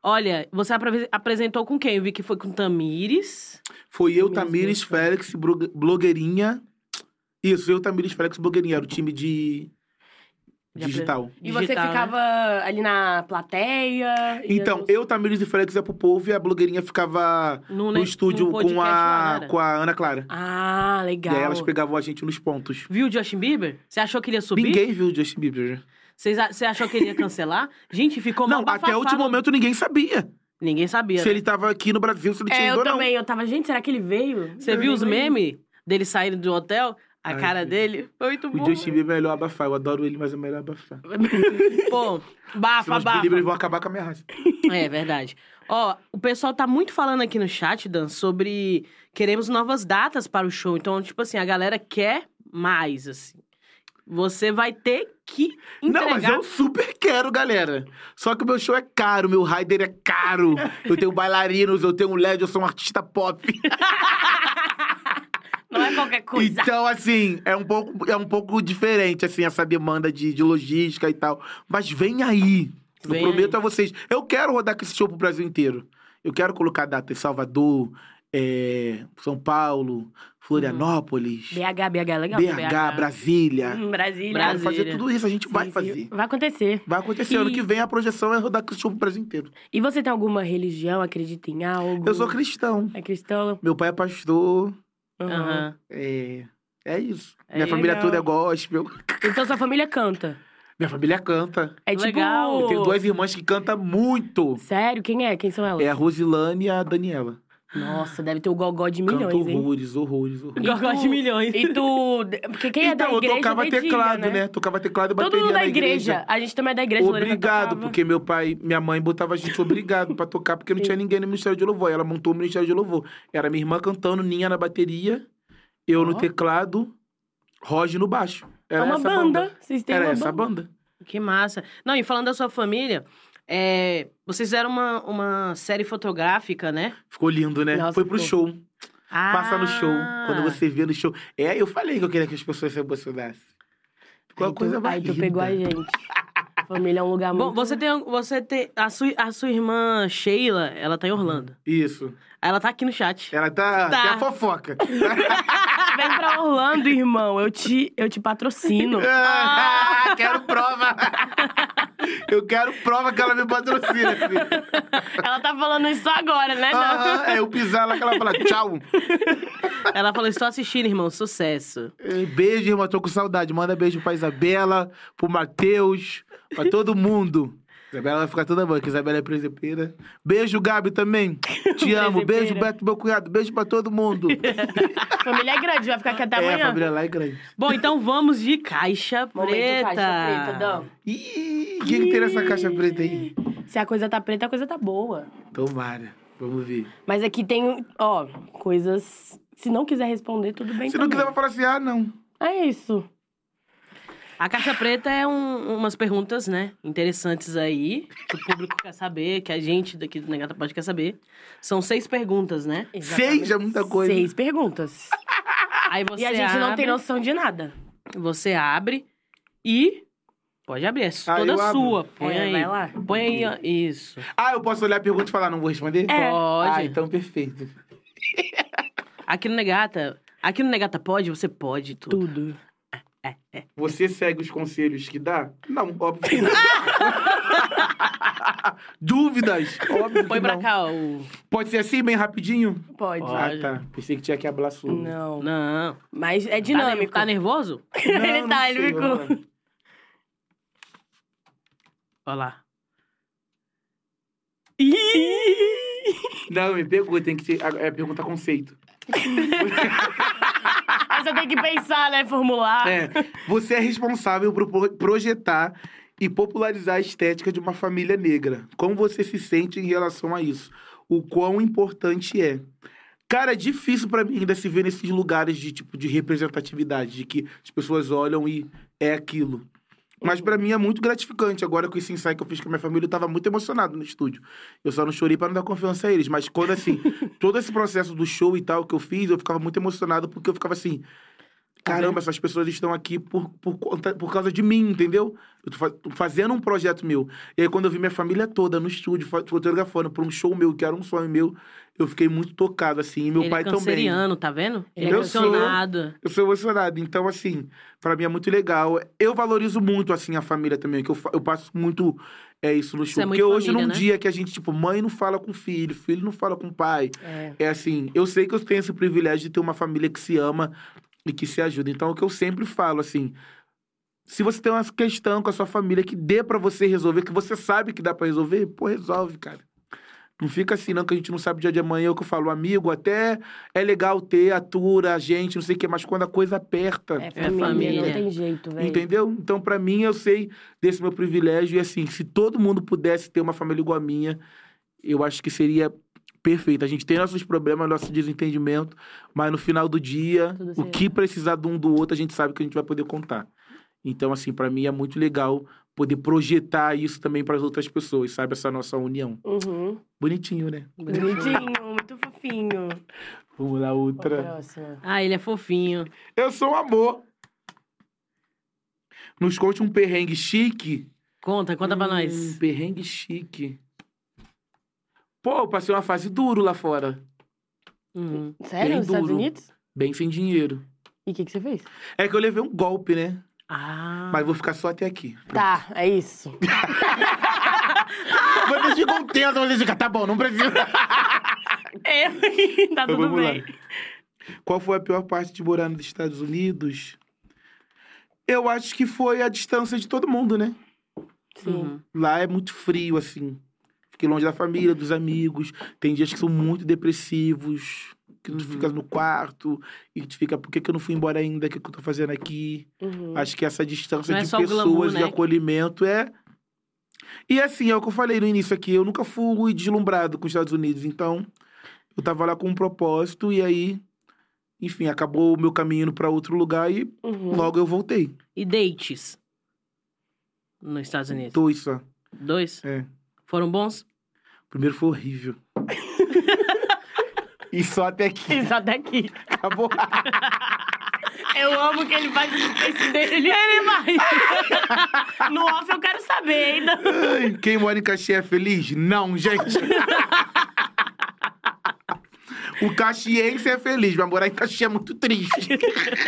Olha, você apre- apresentou com quem? Eu vi que foi com Tamires. Foi eu, Tamires, cara. Félix, blogueirinha. Isso, eu, Tamires, Félix, blogueirinha. Era o time de Digital. E você digital, né? ficava ali na plateia? ia Então, eu, Tamires e Félix ia pro povo e a blogueirinha ficava No, no ne- estúdio no com a, né? com a Ana Clara. Ah, legal. E aí elas pegavam a gente nos pontos. Viu o Justin Bieber? Você achou que ele ia subir? Ninguém viu o Justin Bieber. Você achou que ele ia cancelar? Gente, ficou Não, até o último no- momento ninguém sabia. Ninguém sabia, Se né? ele tava aqui no Brasil, se ele tinha É, ido eu ou não. também. Eu tava, gente, será que ele veio? Você viu os memes dele saindo do hotel? A Ai, cara dele? Foi muito bom. O Justin Bieber é melhor abafar. Eu adoro ele, mas é melhor abafar. [LAUGHS] Pô, Senão bafa, os bafa. Bieber vão acabar com a minha raça. É verdade. Ó, o pessoal tá muito falando aqui no chat, Dan, sobre queremos novas datas para o show. Então, tipo assim, a galera quer mais, assim. Você vai ter que entregar. Não, mas eu super quero, galera. Só que o meu show é caro, meu rider é caro. eu tenho bailarinos, eu tenho um LED, eu sou um artista pop. [LAUGHS] Não é qualquer coisa. Então, assim, é um pouco, é um pouco diferente, assim, essa demanda de, de logística e tal. Mas vem aí. Eu Vem prometo aí. a vocês. Eu quero rodar com esse show pro Brasil inteiro. Eu quero colocar data em Salvador, é, São Paulo, Florianópolis, BH, BH é legal. BH, Brasília. Hum, Brasília. Bra- Quero fazer Brasília. tudo isso, a gente vai Sim, sim. fazer. Vai acontecer. Vai acontecer. E- Ano que vem a projeção é rodar com esse show pro Brasil inteiro. E você tem alguma religião? Acredita em algo? Eu sou cristão. É cristão? Meu pai é pastor. Uhum. É, é isso. É Minha família legal. toda é gospel. Então sua família canta. Minha família canta. É tipo... Legal. Eu tenho duas irmãs que cantam muito. Sério? Quem é? Quem são elas? É a Rosilane e a Daniela. Nossa, deve ter o gogó de milhões, Cantam hein? horrores, horrores, horrores. Gogó de milhões. E tu... Porque quem é da então, eu igreja tocava dedilha, teclado, né? né? Tocava teclado e Todo bateria mundo da na igreja. A gente também é da igreja. Obrigado, porque meu pai, minha mãe botava a gente obrigado pra tocar, porque não tinha ninguém no Ministério de Louvor. Ela montou o Ministério de Louvor. Era minha irmã cantando, Ninha na bateria, eu no Ó. teclado, Roger no baixo. Era É uma essa banda. Vocês têm Era uma essa banda. banda. Que massa. Não, e falando da sua família, é, vocês fizeram uma, uma série fotográfica, né? Ficou lindo, né? Nossa, Foi pro ficou. show. Ah, Passa no show. Quando você vê no show. É, eu falei que eu queria que as pessoas se emocionassem. Ficou Aí uma coisa tu, mais Aí tu pegou a gente. Família é um lugar Bom, muito... você tem, você tem a sua, a sua irmã Sheila, ela tá em Orlando. Isso. Ela tá aqui no chat. Ela tá. Tá. Tem a fofoca. [LAUGHS] Vem pra Orlando, irmão. Eu te, eu te patrocino. [LAUGHS] Ah, quero prova! Eu quero prova que ela me patrocina, filho. [LAUGHS] Ela tá falando isso agora, né? Aham, é eu pisar lá que ela fala tchau. [LAUGHS] Ela falou: estou assistindo, irmão, sucesso. Beijo, irmã, tô com saudade. Manda beijo pra Isabela, pro Matheus, pra todo mundo. Isabela vai ficar toda boa, que Isabela é presepeira. Beijo, Gabi, também. Te [LAUGHS] amo. Beijo. Beto, meu cunhado. Beijo pra todo mundo. [LAUGHS] Família é grande, vai ficar aqui até é, a amanhã. família lá é grande. Bom, então vamos de caixa Momento preta. caixa preta, Dan. Ih, quem que tem nessa caixa preta aí? Se a coisa tá preta, a coisa tá boa. Tomara. Vamos ver. Mas aqui tem, ó, coisas... Se não quiser responder, tudo bem Se não também. quiser, vai falar assim, ah, não. É isso. A caixa preta é um- umas perguntas, né, interessantes aí, que o público quer saber, que a gente daqui do Negata Pode quer saber. São seis perguntas, né? Seis é muita coisa. Seis perguntas. Aí você e a gente não tem abre, noção de nada. Você abre e... Pode abrir, é Ah, toda sua. Põe É, aí. vai lá. Põe aí, ó, isso. Ah, eu posso olhar a pergunta e falar, não vou responder? É. Pode. Ah, então perfeito. Aqui no Negata... Aqui no Negata Pode, você pode tudo. Tudo. Você segue os conselhos que dá? Não, óbvio que [LAUGHS] não. [LAUGHS] Dúvidas? Óbvio Põe que pra não. cá o... Pode ser assim, bem rapidinho? Pode. Pode. Ah, tá. Pensei que tinha que hablar sua. Não. Não. Mas é Tá, dinâmico. tá nervoso? [LAUGHS] ele Não, tá, não ele ficou. Olha lá. Não, me pegou, tem que ter. É pergunta conceito. Você tem que pensar, né? Formular. É. Você é responsável por pro- projetar e popularizar a estética de uma família negra. Como você se sente em relação a isso? o quão importante é. Cara, é difícil pra mim ainda se ver nesses lugares de tipo de representatividade, de que as pessoas olham e é aquilo. Mas pra mim é muito gratificante. Agora com esse ensaio que eu fiz com a minha família, eu tava muito emocionado no estúdio. Eu só não chorei pra não dar confiança a eles. Mas quando, assim, [LAUGHS] todo esse processo do show e tal que eu fiz, eu ficava muito emocionado porque eu ficava assim. Caramba, essas pessoas estão aqui por, por, conta, por causa de mim, entendeu? Eu tô, fa- tô fazendo um projeto meu. E aí, quando eu vi minha família toda no estúdio, fa- fotografando por um show meu, que era um sonho meu, eu fiquei muito tocado, assim. E meu Ele pai é também. canceriano, tá vendo? Ele é Eu sou. emocionado. Eu sou emocionado. Então, assim, pra mim é muito legal. Eu valorizo muito, assim, a família também, que eu, eu passo muito é, isso no show. é Porque hoje, família, num né? dia que a gente, tipo, mãe não fala com filho, filho não fala com pai. É. É assim, eu sei que eu tenho esse privilégio de ter uma família que se ama e que se ajuda. Então, é o que eu sempre falo, assim. Se você tem uma questão com a sua família que dê pra você resolver, que você sabe que dá pra resolver, pô, resolve, cara. Não fica assim, não, que a gente não sabe o dia de amanhã. É o que eu falo, amigo, até é legal ter, atura, a gente, não sei o quê, mas quando a coisa aperta, É É família, família. não tem jeito, velho. entendeu? Então, pra mim, eu sei desse meu privilégio. E assim, se todo mundo pudesse ter uma família igual a minha, eu acho que seria perfeito. A gente tem nossos problemas, nosso desentendimento, mas no final do dia, Tudo o certo. que precisar de um do outro, a gente sabe que a gente vai poder contar. Então, assim, pra mim é muito legal poder projetar isso também para as outras pessoas, sabe? Essa nossa união. Uhum. Bonitinho, né? Bonitinho, muito fofinho. Vamos lá, outra. Ah, ele é fofinho. Eu sou um amor. Nos conte um perrengue chique. Conta, conta pra Hum, nós. perrengue chique. Pô, eu passei uma fase duro lá fora. Uhum. Sério? Bem Nos Estados duro. Unidos? Bem sem dinheiro. E o que, que você fez? É que eu levei um golpe, né? Ah. Mas vou ficar só até aqui. Tá, é isso. Vocês ficam tensos, vocês ficam, tá bom, não precisa. É, tá Então, tudo vamos lá. bem. Qual foi a pior parte de morar nos Estados Unidos? Eu acho que foi a distância de todo mundo, né? Sim. Uhum. Lá é muito frio, assim. Fiquei longe da família, dos amigos. Tem dias que são muito depressivos. Que tu Uhum. fica no quarto e tu fica, por que, que eu não fui embora ainda? O que, que eu tô fazendo aqui? Uhum. Acho que essa distância Não é de o pessoas, glamour, de né? acolhimento é. E assim, é o que eu falei no início aqui, eu nunca fui deslumbrado com os Estados Unidos, então eu tava lá com um propósito e aí, enfim, acabou o meu caminho indo pra outro lugar e Uhum. logo eu voltei. E dates? Nos Estados Unidos? Dois só. Dois? É. Foram bons? O primeiro foi horrível. [LAUGHS] e só até aqui. Isso até aqui. Acabou. [LAUGHS] Eu amo que ele faz o space dele. Ele vai. [LAUGHS] no off eu quero saber ainda. Ai, Quem mora em Caxias é feliz? Não, gente. O caxiense é feliz, mas morar em Caxias é muito triste.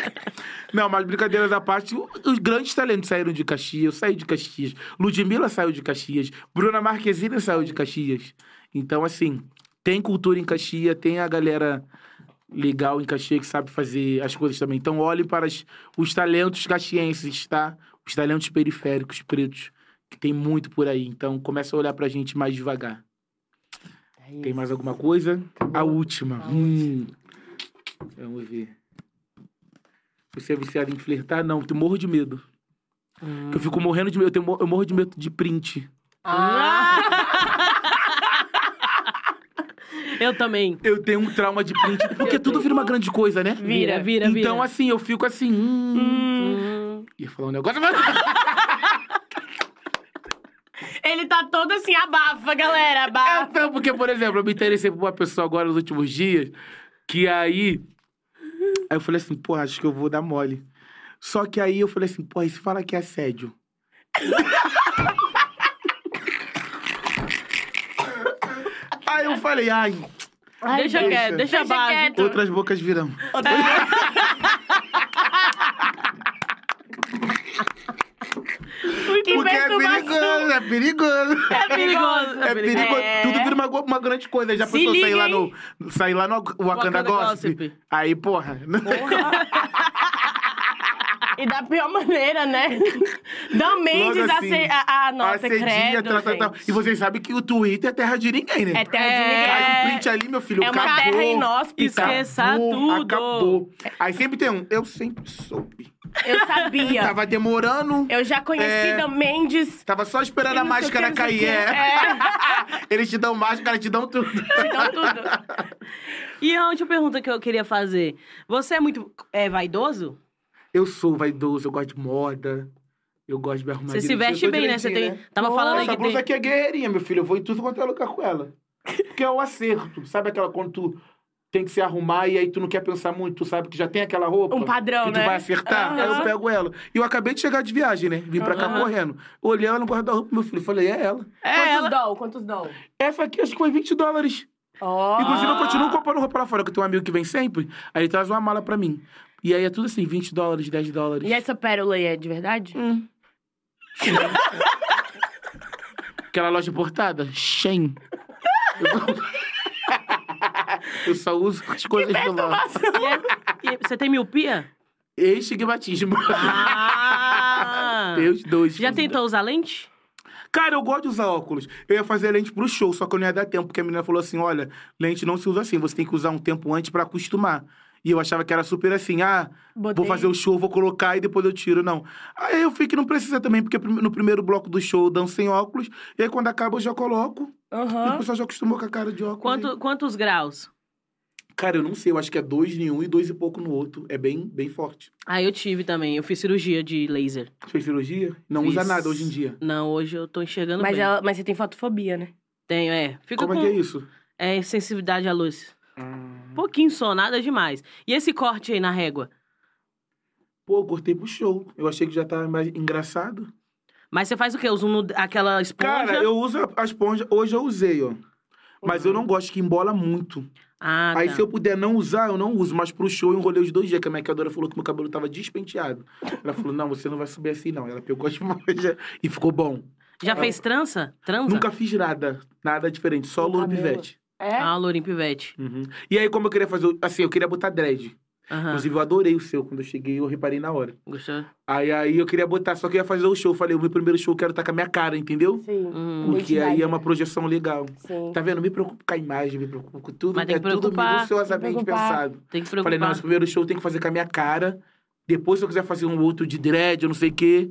[LAUGHS] Não, mas brincadeiras à parte, os grandes talentos saíram de Caxias. Eu saí de Caxias. Ludmilla saiu de Caxias. Bruna Marquezine saiu de Caxias. Então, assim, tem cultura em Caxias, tem a galera legal em Caxias que sabe fazer as coisas também. Então, olhem para as- os talentos caxienses, tá? Os talentos periféricos, pretos, que tem muito por aí. Então, começa a olhar pra gente mais devagar. Tem mais alguma coisa? A última. A Hum. Vamos ver. Você é viciado em flertar? Não, eu morro de medo. Hum. Eu fico morrendo de medo. Eu, tenho eu morro de medo de print. Ah, [LAUGHS] Eu também. Eu tenho um trauma de print. Porque tudo vira uma grande coisa, né? Vira, vira, vira. Então, assim, eu fico assim. Hum, Hum. Ia falar um negócio. [LAUGHS] ele tá todo assim, abafa, galera, abafa. Então, porque, por exemplo, eu me interessei por uma pessoa agora nos últimos dias, que aí. Aí eu falei assim, pô, acho que eu vou dar mole. Só que aí eu falei assim, pô, e se fala que é assédio? [LAUGHS] aí eu falei, ai, Ai, deixa deixa. quieto, deixa, Deixa outras bocas virão. Que Porque é perturbação. Perigoso, é perigoso. É perigoso. É perigoso. É. Tudo vira uma, uma grande coisa. Já Se pensou sair lá, no, sair lá no Wakanda, Wakanda Gossip? Gossip. Aí, porra. [LAUGHS] E da pior maneira, né? [LAUGHS] Dan Mendes Logo assim, a, a nota, Assedia, credo, tal, tal, tal. E vocês sabem que o Twitter é terra de ninguém, né? É terra de É. ninguém. Cai um print ali, meu filho, É uma acabou. terra inóspita. Esqueça Acabou, tudo. Acabou. Aí sempre tem um, eu sempre soube. Eu sabia. Tava demorando, Eu já conheci É. Dan Mendes. tava só esperando a máscara cair. que. É. [LAUGHS] Eles te dão máscara, te dão tudo. Então, tudo. [LAUGHS] E a última pergunta que eu queria fazer. Você é muito é, vaidoso? Eu sou vaidoso, eu gosto de moda. Eu gosto de me arrumar Você se veste bem, né? Você tem... direitinho, Tava Pô, falando aí Essa que blusa tem... aqui é guerreirinha, meu filho. Eu vou em tudo quanto é lugar com ela. Porque é o acerto. Sabe aquela quando tu tem que se arrumar e aí tu não quer pensar muito, tu sabe que já tem aquela roupa. Um padrão, que tu né? vai acertar, aí eu pego ela. E eu acabei de chegar de viagem, né? Vim pra cá Aham. correndo. Olhei ela no guarda-roupa, meu filho. Falei, é ela. É, Quantos ela... dólar? Quantos dólar? Essa aqui acho que foi 20 dólares. Ó. Inclusive, eu continuo comprando roupa lá fora, que eu tenho um amigo que vem sempre. Aí ele traz uma mala pra mim. E aí é tudo assim, 20 dólares, 10 dólares. E essa pérola aí é de verdade? Hum. [LAUGHS] Aquela loja importada? Shein. [LAUGHS] Eu só- Eu uso as coisas do lá. E é- você tem miopia? Estigmatismo. Ah! [LAUGHS] Tem os dois. Já tentou usar lente? Cara, eu gosto de usar óculos. Eu ia fazer lente pro show, só que eu não ia dar tempo, porque a menina falou assim: olha, lente não se usa assim, você tem que usar um tempo antes pra acostumar. E eu achava que era super assim, ah, Botei. vou fazer o show, vou colocar e depois eu tiro. Não. Aí eu vi que não precisa também, porque no primeiro bloco do show eu danço sem óculos, e aí quando acaba eu já coloco. E o pessoal já acostumou com a cara de óculos. Quanto, quantos graus? Cara, eu não sei, eu acho que é dois em um e dois e pouco no outro. É bem, bem forte. Ah, eu tive também. Eu fiz cirurgia de laser. Fez cirurgia? Não Fiz. usa nada hoje em dia. Não, hoje eu tô enxergando Mas, bem. ela, mas você tem fotofobia, né? Tenho, é. Fica Como com... é que é isso? É sensibilidade à luz. Ah. Pouquinho só, nada demais. E esse corte aí na régua? Pô, eu cortei pro show. Eu achei que já tava mais engraçado. Mas você faz o quê? Usa um, aquela esponja? Cara, eu uso a- a esponja. Hoje eu usei, ó. Mas eu não gosto que embola muito. Ah, Aí tá. se eu puder não usar, eu não uso. Mas pro show eu enrolei os dois dias, que a maquiadora falou que meu cabelo tava despenteado. Ela falou, não, você não vai subir assim, não. Ela pegou a [LAUGHS] esponja e ficou bom. Já fez trança? Transa? Nunca fiz nada. Nada diferente. Só louro pivete. É? Ah, Lourinho Pivete. Uhum. E aí, como eu queria fazer... o- Assim, eu queria botar dread. Aham. Inclusive, eu adorei o seu. Quando eu cheguei, eu reparei na hora. Gostou? Aí, aí eu queria botar, só que eu ia fazer o show. Falei, o meu primeiro show eu quero estar com a minha cara, entendeu? Sim. Hum. Porque aí é uma projeção legal. Sim. Tá vendo? Não me preocupo com a imagem, me preocupo com tudo. Mas tem é que tudo preocupar, minuciosamente tem que preocupar. pensado. Tem que Falei, preocupar. não, esse primeiro show tem que fazer com a minha cara. Depois, se eu quiser fazer um outro de dread, eu não sei o quê,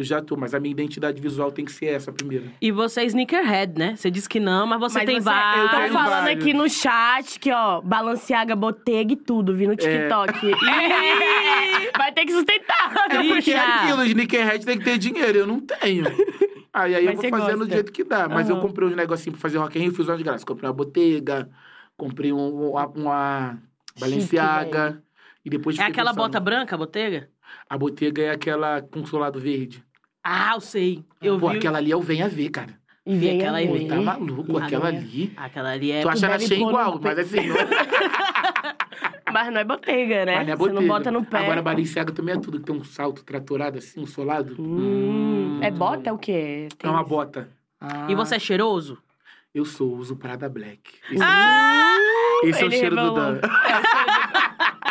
eu já tô. Mas a minha identidade visual tem que ser essa primeiro. E você é sneakerhead, né? Você disse que não, mas você Mas tem você- vários. eu Estão tenho falando vários. aqui no chat que, ó, Balenciaga, Botega e tudo, vi no TikTok. [LAUGHS] Ih, Vai ter que sustentar. É porque é aquilo, sneakerhead tem que ter dinheiro, eu não tenho. Aí, aí eu vou fazendo do gosta. jeito que dá. Mas eu Aham. comprei uns negocinhos pra fazer Rock in Rio, fiz uma de graça. Comprei uma Botega, comprei um- uma, uma Balenciaga. e depois É aquela pensando, bota branca, a botega? A Botega é aquela com solado verde. Ah, eu sei. Eu Pô, vi. aquela ali é o Vem a Ver, cara. E Vi vem aquela Pô, tá maluco, Ah, aquela é. ali. Aquela ali é. Tu acha pôr no igual, mas assim, não é, [LAUGHS] Mas não é Botega, né? mas não é Você não Botega. bota no pé. Agora, Balenciaga também é tudo, que tem um salto tratorado assim, um solado. Hum, É bota é o quê? É uma Tênis? bota. Ah. E você é cheiroso? Eu sou, uso Prada Black. Esse, Ah! esse é o cheiro do revelou. Dan. É o cheiro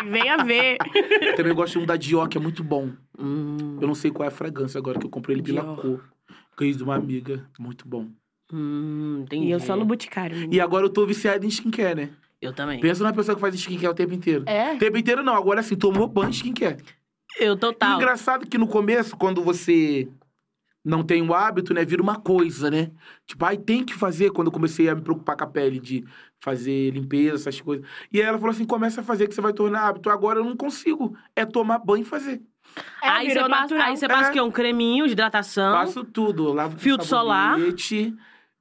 do... E Vem a ver. [LAUGHS] Também gosto de um da Dior, que é muito bom. Hum, Eu não sei qual é a fragrância agora, que eu comprei ele pela Dior. cor. Ganhei de uma amiga, muito bom. hum, entendi. E eu só no Boticário. menino. E agora eu tô viciado em skincare, né? Eu também. Pensa numa pessoa que faz skincare o tempo inteiro. É? O tempo inteiro não, agora assim, tomou banho de skincare. Eu E total. engraçado que no começo, quando você não tem o hábito, né, vira uma coisa, né? Tipo, ai, tem que fazer, quando eu comecei a me preocupar com a pele, de fazer limpeza, essas coisas. E aí ela falou assim, começa a fazer que você vai tornar hábito. Agora eu não consigo, é tomar banho e fazer. É, aí, você passa, natural. aí você passa É. o quê? Um creminho de hidratação. Faço tudo, lavo Filtro solar.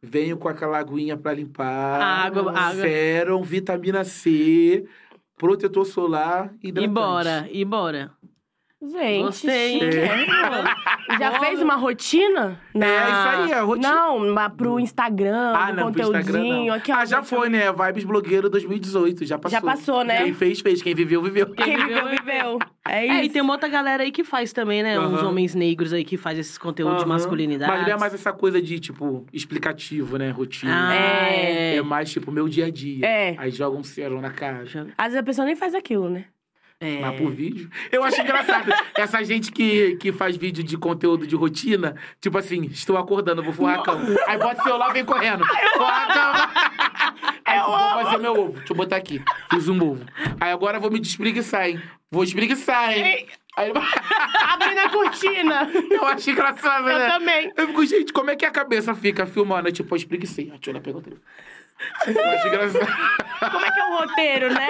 Venho com aquela aguinha pra limpar. Água, água. Serum, vitamina C, protetor solar e E bora, e bora. Gente, Gostei, chique, [LAUGHS] pô? Já fez uma rotina? É, isso aí, é a rotina. Não, mas pro Instagram, Ah, não, pro Instagram conteúdinho. não. Aqui, ó, ah, já foi, né? Vibes Blogueiro 2018, já passou. Já passou, né? Quem fez, fez. Quem viveu, viveu. Quem viveu, viveu. É isso. É, e tem uma outra galera aí que faz também, né? Uns Aham. homens negros aí que faz esses conteúdos de Aham. masculinidade. Mas não é mais essa coisa de, tipo, explicativo, né? Rotina. Ah, É. é. É mais, tipo, meu dia a dia. É. Aí joga um serum na cara. Às vezes a pessoa nem faz aquilo, né? É. Mas por vídeo. Eu acho engraçado. [LAUGHS] Essa gente que, que faz vídeo de conteúdo de rotina, tipo assim, estou acordando, vou forrar a cama. Aí bota o celular e vem correndo. Forra a cama. [LAUGHS] Aí, vou fazer meu ovo. Deixa eu botar aqui. Fiz um ovo. Aí agora eu vou me despreguiçar, hein? Vou espreguiçar, hein? Aí, [LAUGHS] Abrindo a cortina. eu acho engraçado, Eu né? também. Eu fico, gente, como é que a cabeça fica filmando? Eu, tipo, eu espreguicei. A Tiola pegou o telefone. Engraçado. Como é que é o roteiro, né?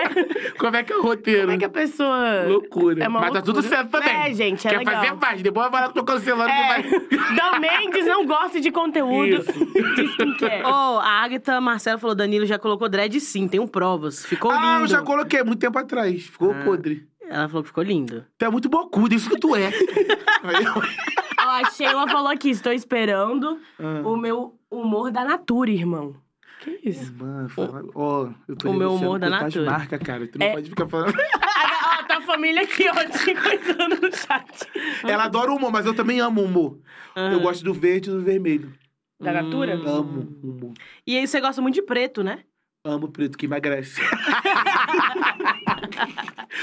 Como é que é o roteiro? Como é que a pessoa. Loucura. É uma Mas tá loucura. tudo certo também. É, gente, é Quer legal. fazer mais. Depois vai eu tô cancelando É. que vai... [LAUGHS] Dan Mendes não gosta de conteúdo Isso. de skincare. Ô, a Agatha Marcela falou: Danilo já colocou dread sim, tenho provas. Ficou lindo. Ah, eu já coloquei muito tempo atrás. Ficou Ah. podre. Ela falou que ficou lindo. Tu é muito bocudo, isso que tu é. [LAUGHS] Ó, a Sheila falou aqui: estou esperando Ah. o meu humor da Natura, irmão. Que isso? Mano, fala... Ó, eu tô O meu humor da com tuas Natura. marcas, cara. Tu não É. pode ficar [LAUGHS] falando... A, ó, tua família aqui, ó, te cuidando no chat. Ela adora o humor, mas eu também amo o humor. Eu gosto do verde e do vermelho. Da Natura? Hum. Amo o humor. E aí você gosta muito de preto, né? Amo preto que emagrece. [LAUGHS]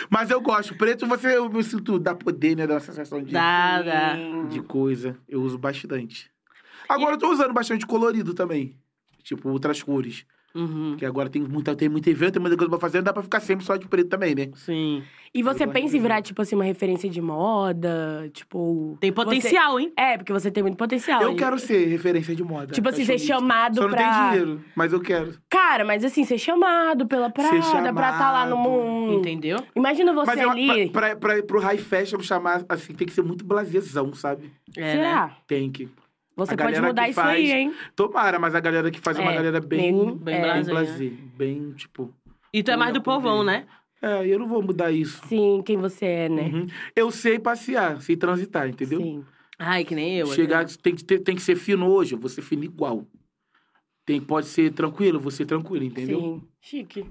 Mas eu gosto. Preto, você, eu me sinto, dá poder, né? Dá uma sensação de, Dá, dá. de coisa. Eu uso bastante. Agora eu tô usando bastante colorido também. Tipo, outras cores. Uhum. Porque agora tem, muita, tem muito evento, tem muita coisa pra fazer. Não dá pra ficar sempre só de preto também, né? Sim. E você pensa em virar, tipo assim, uma referência de moda? Tipo. Tem potencial, hein? você- É, porque você tem muito potencial. Eu E- quero ser referência de moda. Tipo assim, ser fashionista. chamado Só não pra. tem dinheiro, mas eu quero. Cara, mas assim, ser chamado pela Prada pra estar lá no chamado. mundo. Entendeu? Imagina você Mas ali. pra, pra, pra, pro high fashion chamar, assim, tem que ser muito blasezão, sabe? É, né? Será? Tem que. Você A pode mudar isso faz- aí, hein? Tomara, mas a galera que faz é uma É, galera bem... bem- Bem é. bem blazer, bem, tipo... E tu é mais do povão, né? É, eu não vou mudar isso. Sim, quem você é, né? Uhum. Eu sei passear, sei transitar, entendeu? Sim. Ai, que nem eu. Chegar, né? tem que, ter, tem que ser fino hoje, eu vou ser fino igual. Tem, pode ser tranquilo, eu vou ser tranquilo, entendeu? Sim. Chique.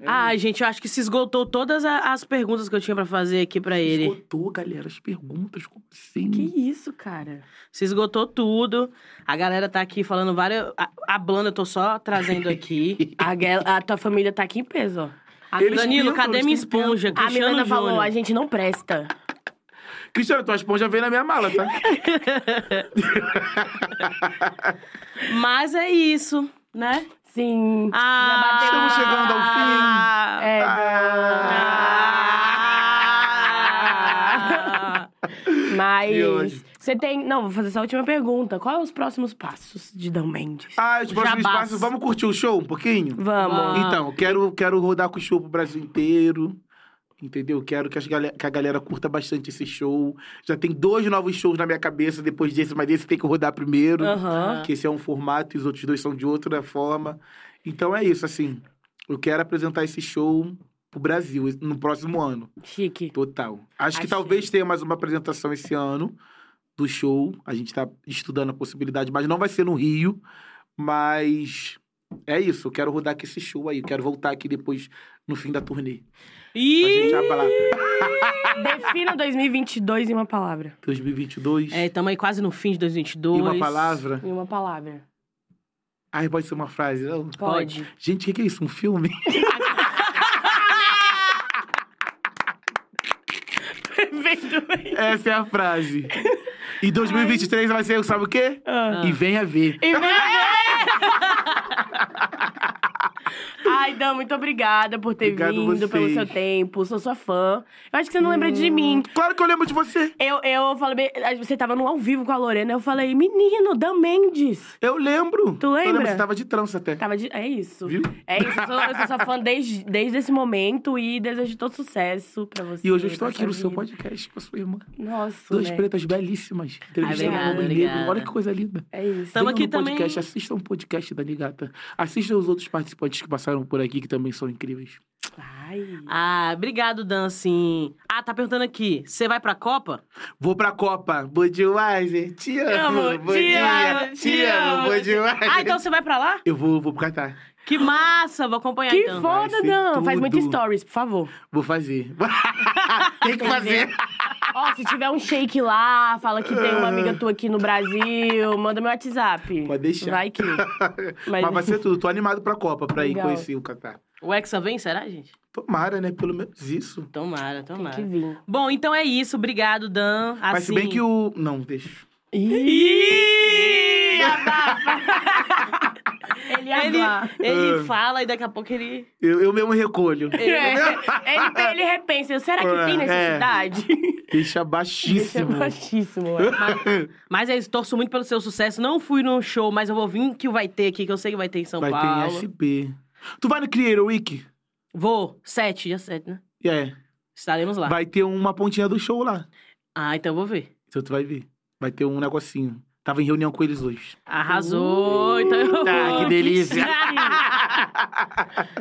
É Ai, gente, eu acho que se esgotou todas a- as perguntas que eu tinha pra fazer aqui pra ele. Esgotou, galera, as perguntas, como assim? Que isso, cara? Se esgotou tudo. A galera tá aqui falando várias. A, a Blanda eu tô só trazendo aqui. [LAUGHS] A, a tua família tá aqui em peso, ó. A- Eles Danilo, pintam, cadê eles minha esponja? A Cristiano Milena falou, Júnior. a gente não presta. [LAUGHS] Cristiano, tua esponja veio na minha mala, tá? [LAUGHS] Mas é isso, né? Sim. Ah. Estamos chegando ao fim. É, Ah. Que Mas você tem. Não, vou fazer essa última pergunta. Quais são os próximos passos de Dan Mendes? Ah, os próximos Jabás. passos, vamos curtir o show um pouquinho? Vamos. Então, quero, quero rodar com o show pro Brasil inteiro. Entendeu? Quero que, as galera, que a galera curta bastante esse show. Já tem dois novos shows na minha cabeça depois desse, mas esse tem que rodar primeiro. Aham. Que esse é um formato e os outros dois são de outra forma. Então é isso, assim. Eu quero apresentar esse show pro Brasil no próximo ano. Chique. Total. Acho que Achei. talvez tenha mais uma apresentação esse ano do show. A gente tá estudando a possibilidade, mas não vai ser no Rio. Mas é isso. Eu quero rodar com esse show aí. Eu quero voltar aqui depois no fim da turnê. A gente Ih! vai falar Defina 2022 em uma palavra. 2022. É, tamo aí quase no fim de 2022. E uma palavra. Em uma palavra. Ai, pode ser uma frase, não? Pode. Gente, o que, que é isso? Um filme? [LAUGHS] Perfeito. Essa é a frase. E 2023 vai ser, sabe o quê? Ah. E venha ver. E vem- [LAUGHS] Ai, Dan, muito obrigada por ter Obrigado vindo, pelo vocês. seu tempo. Sou sua fã. Eu acho que você não lembra de mim. Claro que eu lembro de você. Eu, eu falei, você tava no ao vivo com a Lorena, eu falei, menino, Dan Mendes. Eu lembro. Tu Eu lembra? lembro, você tava de trança até. Tava de... É isso. Viu? É isso, eu sou, eu sou sua fã desde, desde esse momento e desejo todo sucesso pra você. E hoje eu estou aqui no seu podcast com a sua irmã. Nossa, Duas né? pretas belíssimas. Entrevistando obrigada, um homem obrigada. negro. Olha que coisa linda. É isso. Tamo Venham aqui no podcast, também. assistam o podcast da Nigata. Assistam os outros participantes que passaram por aqui, que também são incríveis. Ai. Ah, obrigado, Dan, assim. Ah, tá perguntando aqui. Você vai pra Copa? Vou pra Copa. Budweiser, te amo. amo, te Budinha, amo, te te amo, amo. Budweiser. Ah, então você vai pra lá? Eu vou, vou pro Catar. Que massa! Vou acompanhar Que então. vai foda, Dan. Faz muito tudo. stories, por favor. Vou fazer. [LAUGHS] Tem que fazer. Ó, se tiver um shake lá, fala que tem uma amiga tua aqui no Brasil, manda meu WhatsApp. Pode deixar. Vai que. [LAUGHS] Mas... vai ser tudo. Tô animado pra Copa, pra ir Legal. conhecer o Catar. O Hexa vem, será, gente? Tomara, né? Pelo menos isso. Tomara, Tem tomara. que vir. Bom, então é isso. Obrigado, Dan. Assim... Mas se bem que o. Não, deixa. Ih! Ele, ia ele Ah. fala e daqui a pouco ele... Eu, eu mesmo recolho. É, [LAUGHS] ele, ele repensa, será que tem É. necessidade? Deixa Deixa baixíssimo. baixíssimo. é. Mas é isso, torço muito pelo seu sucesso. Não fui no show, mas eu vou vir que vai ter aqui, que eu sei que vai ter em São Vai ter Paulo. em SP. Tu vai no Creator Week? Vou. Sete, dia sete, né? É. Estaremos lá. Vai ter uma pontinha do show lá. Ah, então eu vou ver. Então tu vai ver. Vai ter um negocinho. Tava em reunião com eles hoje. Arrasou, então eu Ah, vou. que delícia.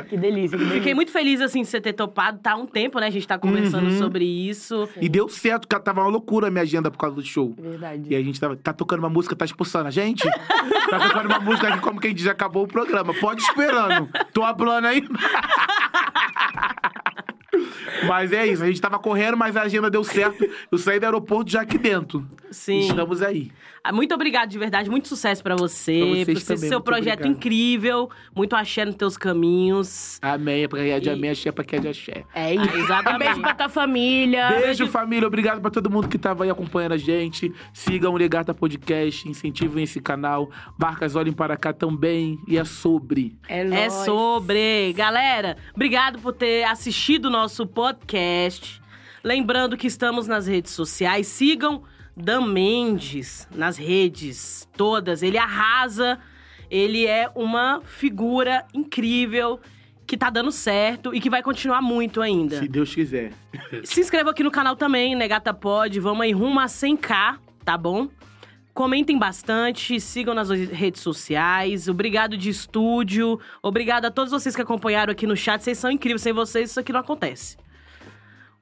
Que delícia. Que delícia. Fiquei muito feliz, assim, de você ter topado. Tá há um tempo, né? A gente tá conversando Uhum. sobre isso. E deu certo, porque tava uma loucura a minha agenda por causa do show. Verdade. E a gente tava, tá tocando uma música, tá expulsando a gente? tá tocando uma música aqui como quem diz, acabou o programa. Pode ir esperando. Tô hablando aí. mas é isso, a gente tava correndo, mas a agenda deu certo. Eu saí do aeroporto já aqui dentro. Sim. Estamos aí. Ah, Muito obrigado, de verdade. Muito sucesso pra você. Pra também, seu muito projeto obrigado. incrível. Muito axé nos teus caminhos. Amém, é pra ganhar de E- amém, axé pra que é de axé. É isso. Ah, exatamente. Um beijo pra tua família. Beijo, família. Obrigado pra todo mundo que tava aí acompanhando a gente. Sigam o Legata Podcast, incentivem esse canal. Barcas olhem para cá também. E é sobre. É, É sobre. Galera, obrigado por ter assistido o nosso podcast. Lembrando que estamos nas redes sociais. Sigam Dan Mendes nas redes todas. Ele arrasa. Ele é uma figura incrível que tá dando certo e que vai continuar muito ainda. Se Deus quiser. [LAUGHS] Se inscreva aqui no canal também, Negata Pod. Vamos aí rumo a 100k, tá bom? Comentem bastante, sigam nas redes sociais. Obrigado de estúdio. Obrigado a todos vocês que acompanharam aqui no chat. Vocês são incríveis. Sem vocês, isso aqui não acontece.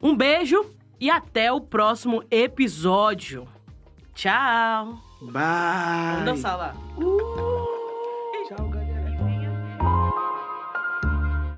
Um beijo e até o próximo episódio. Tchau. Bye. Vamos dançar lá. Uh!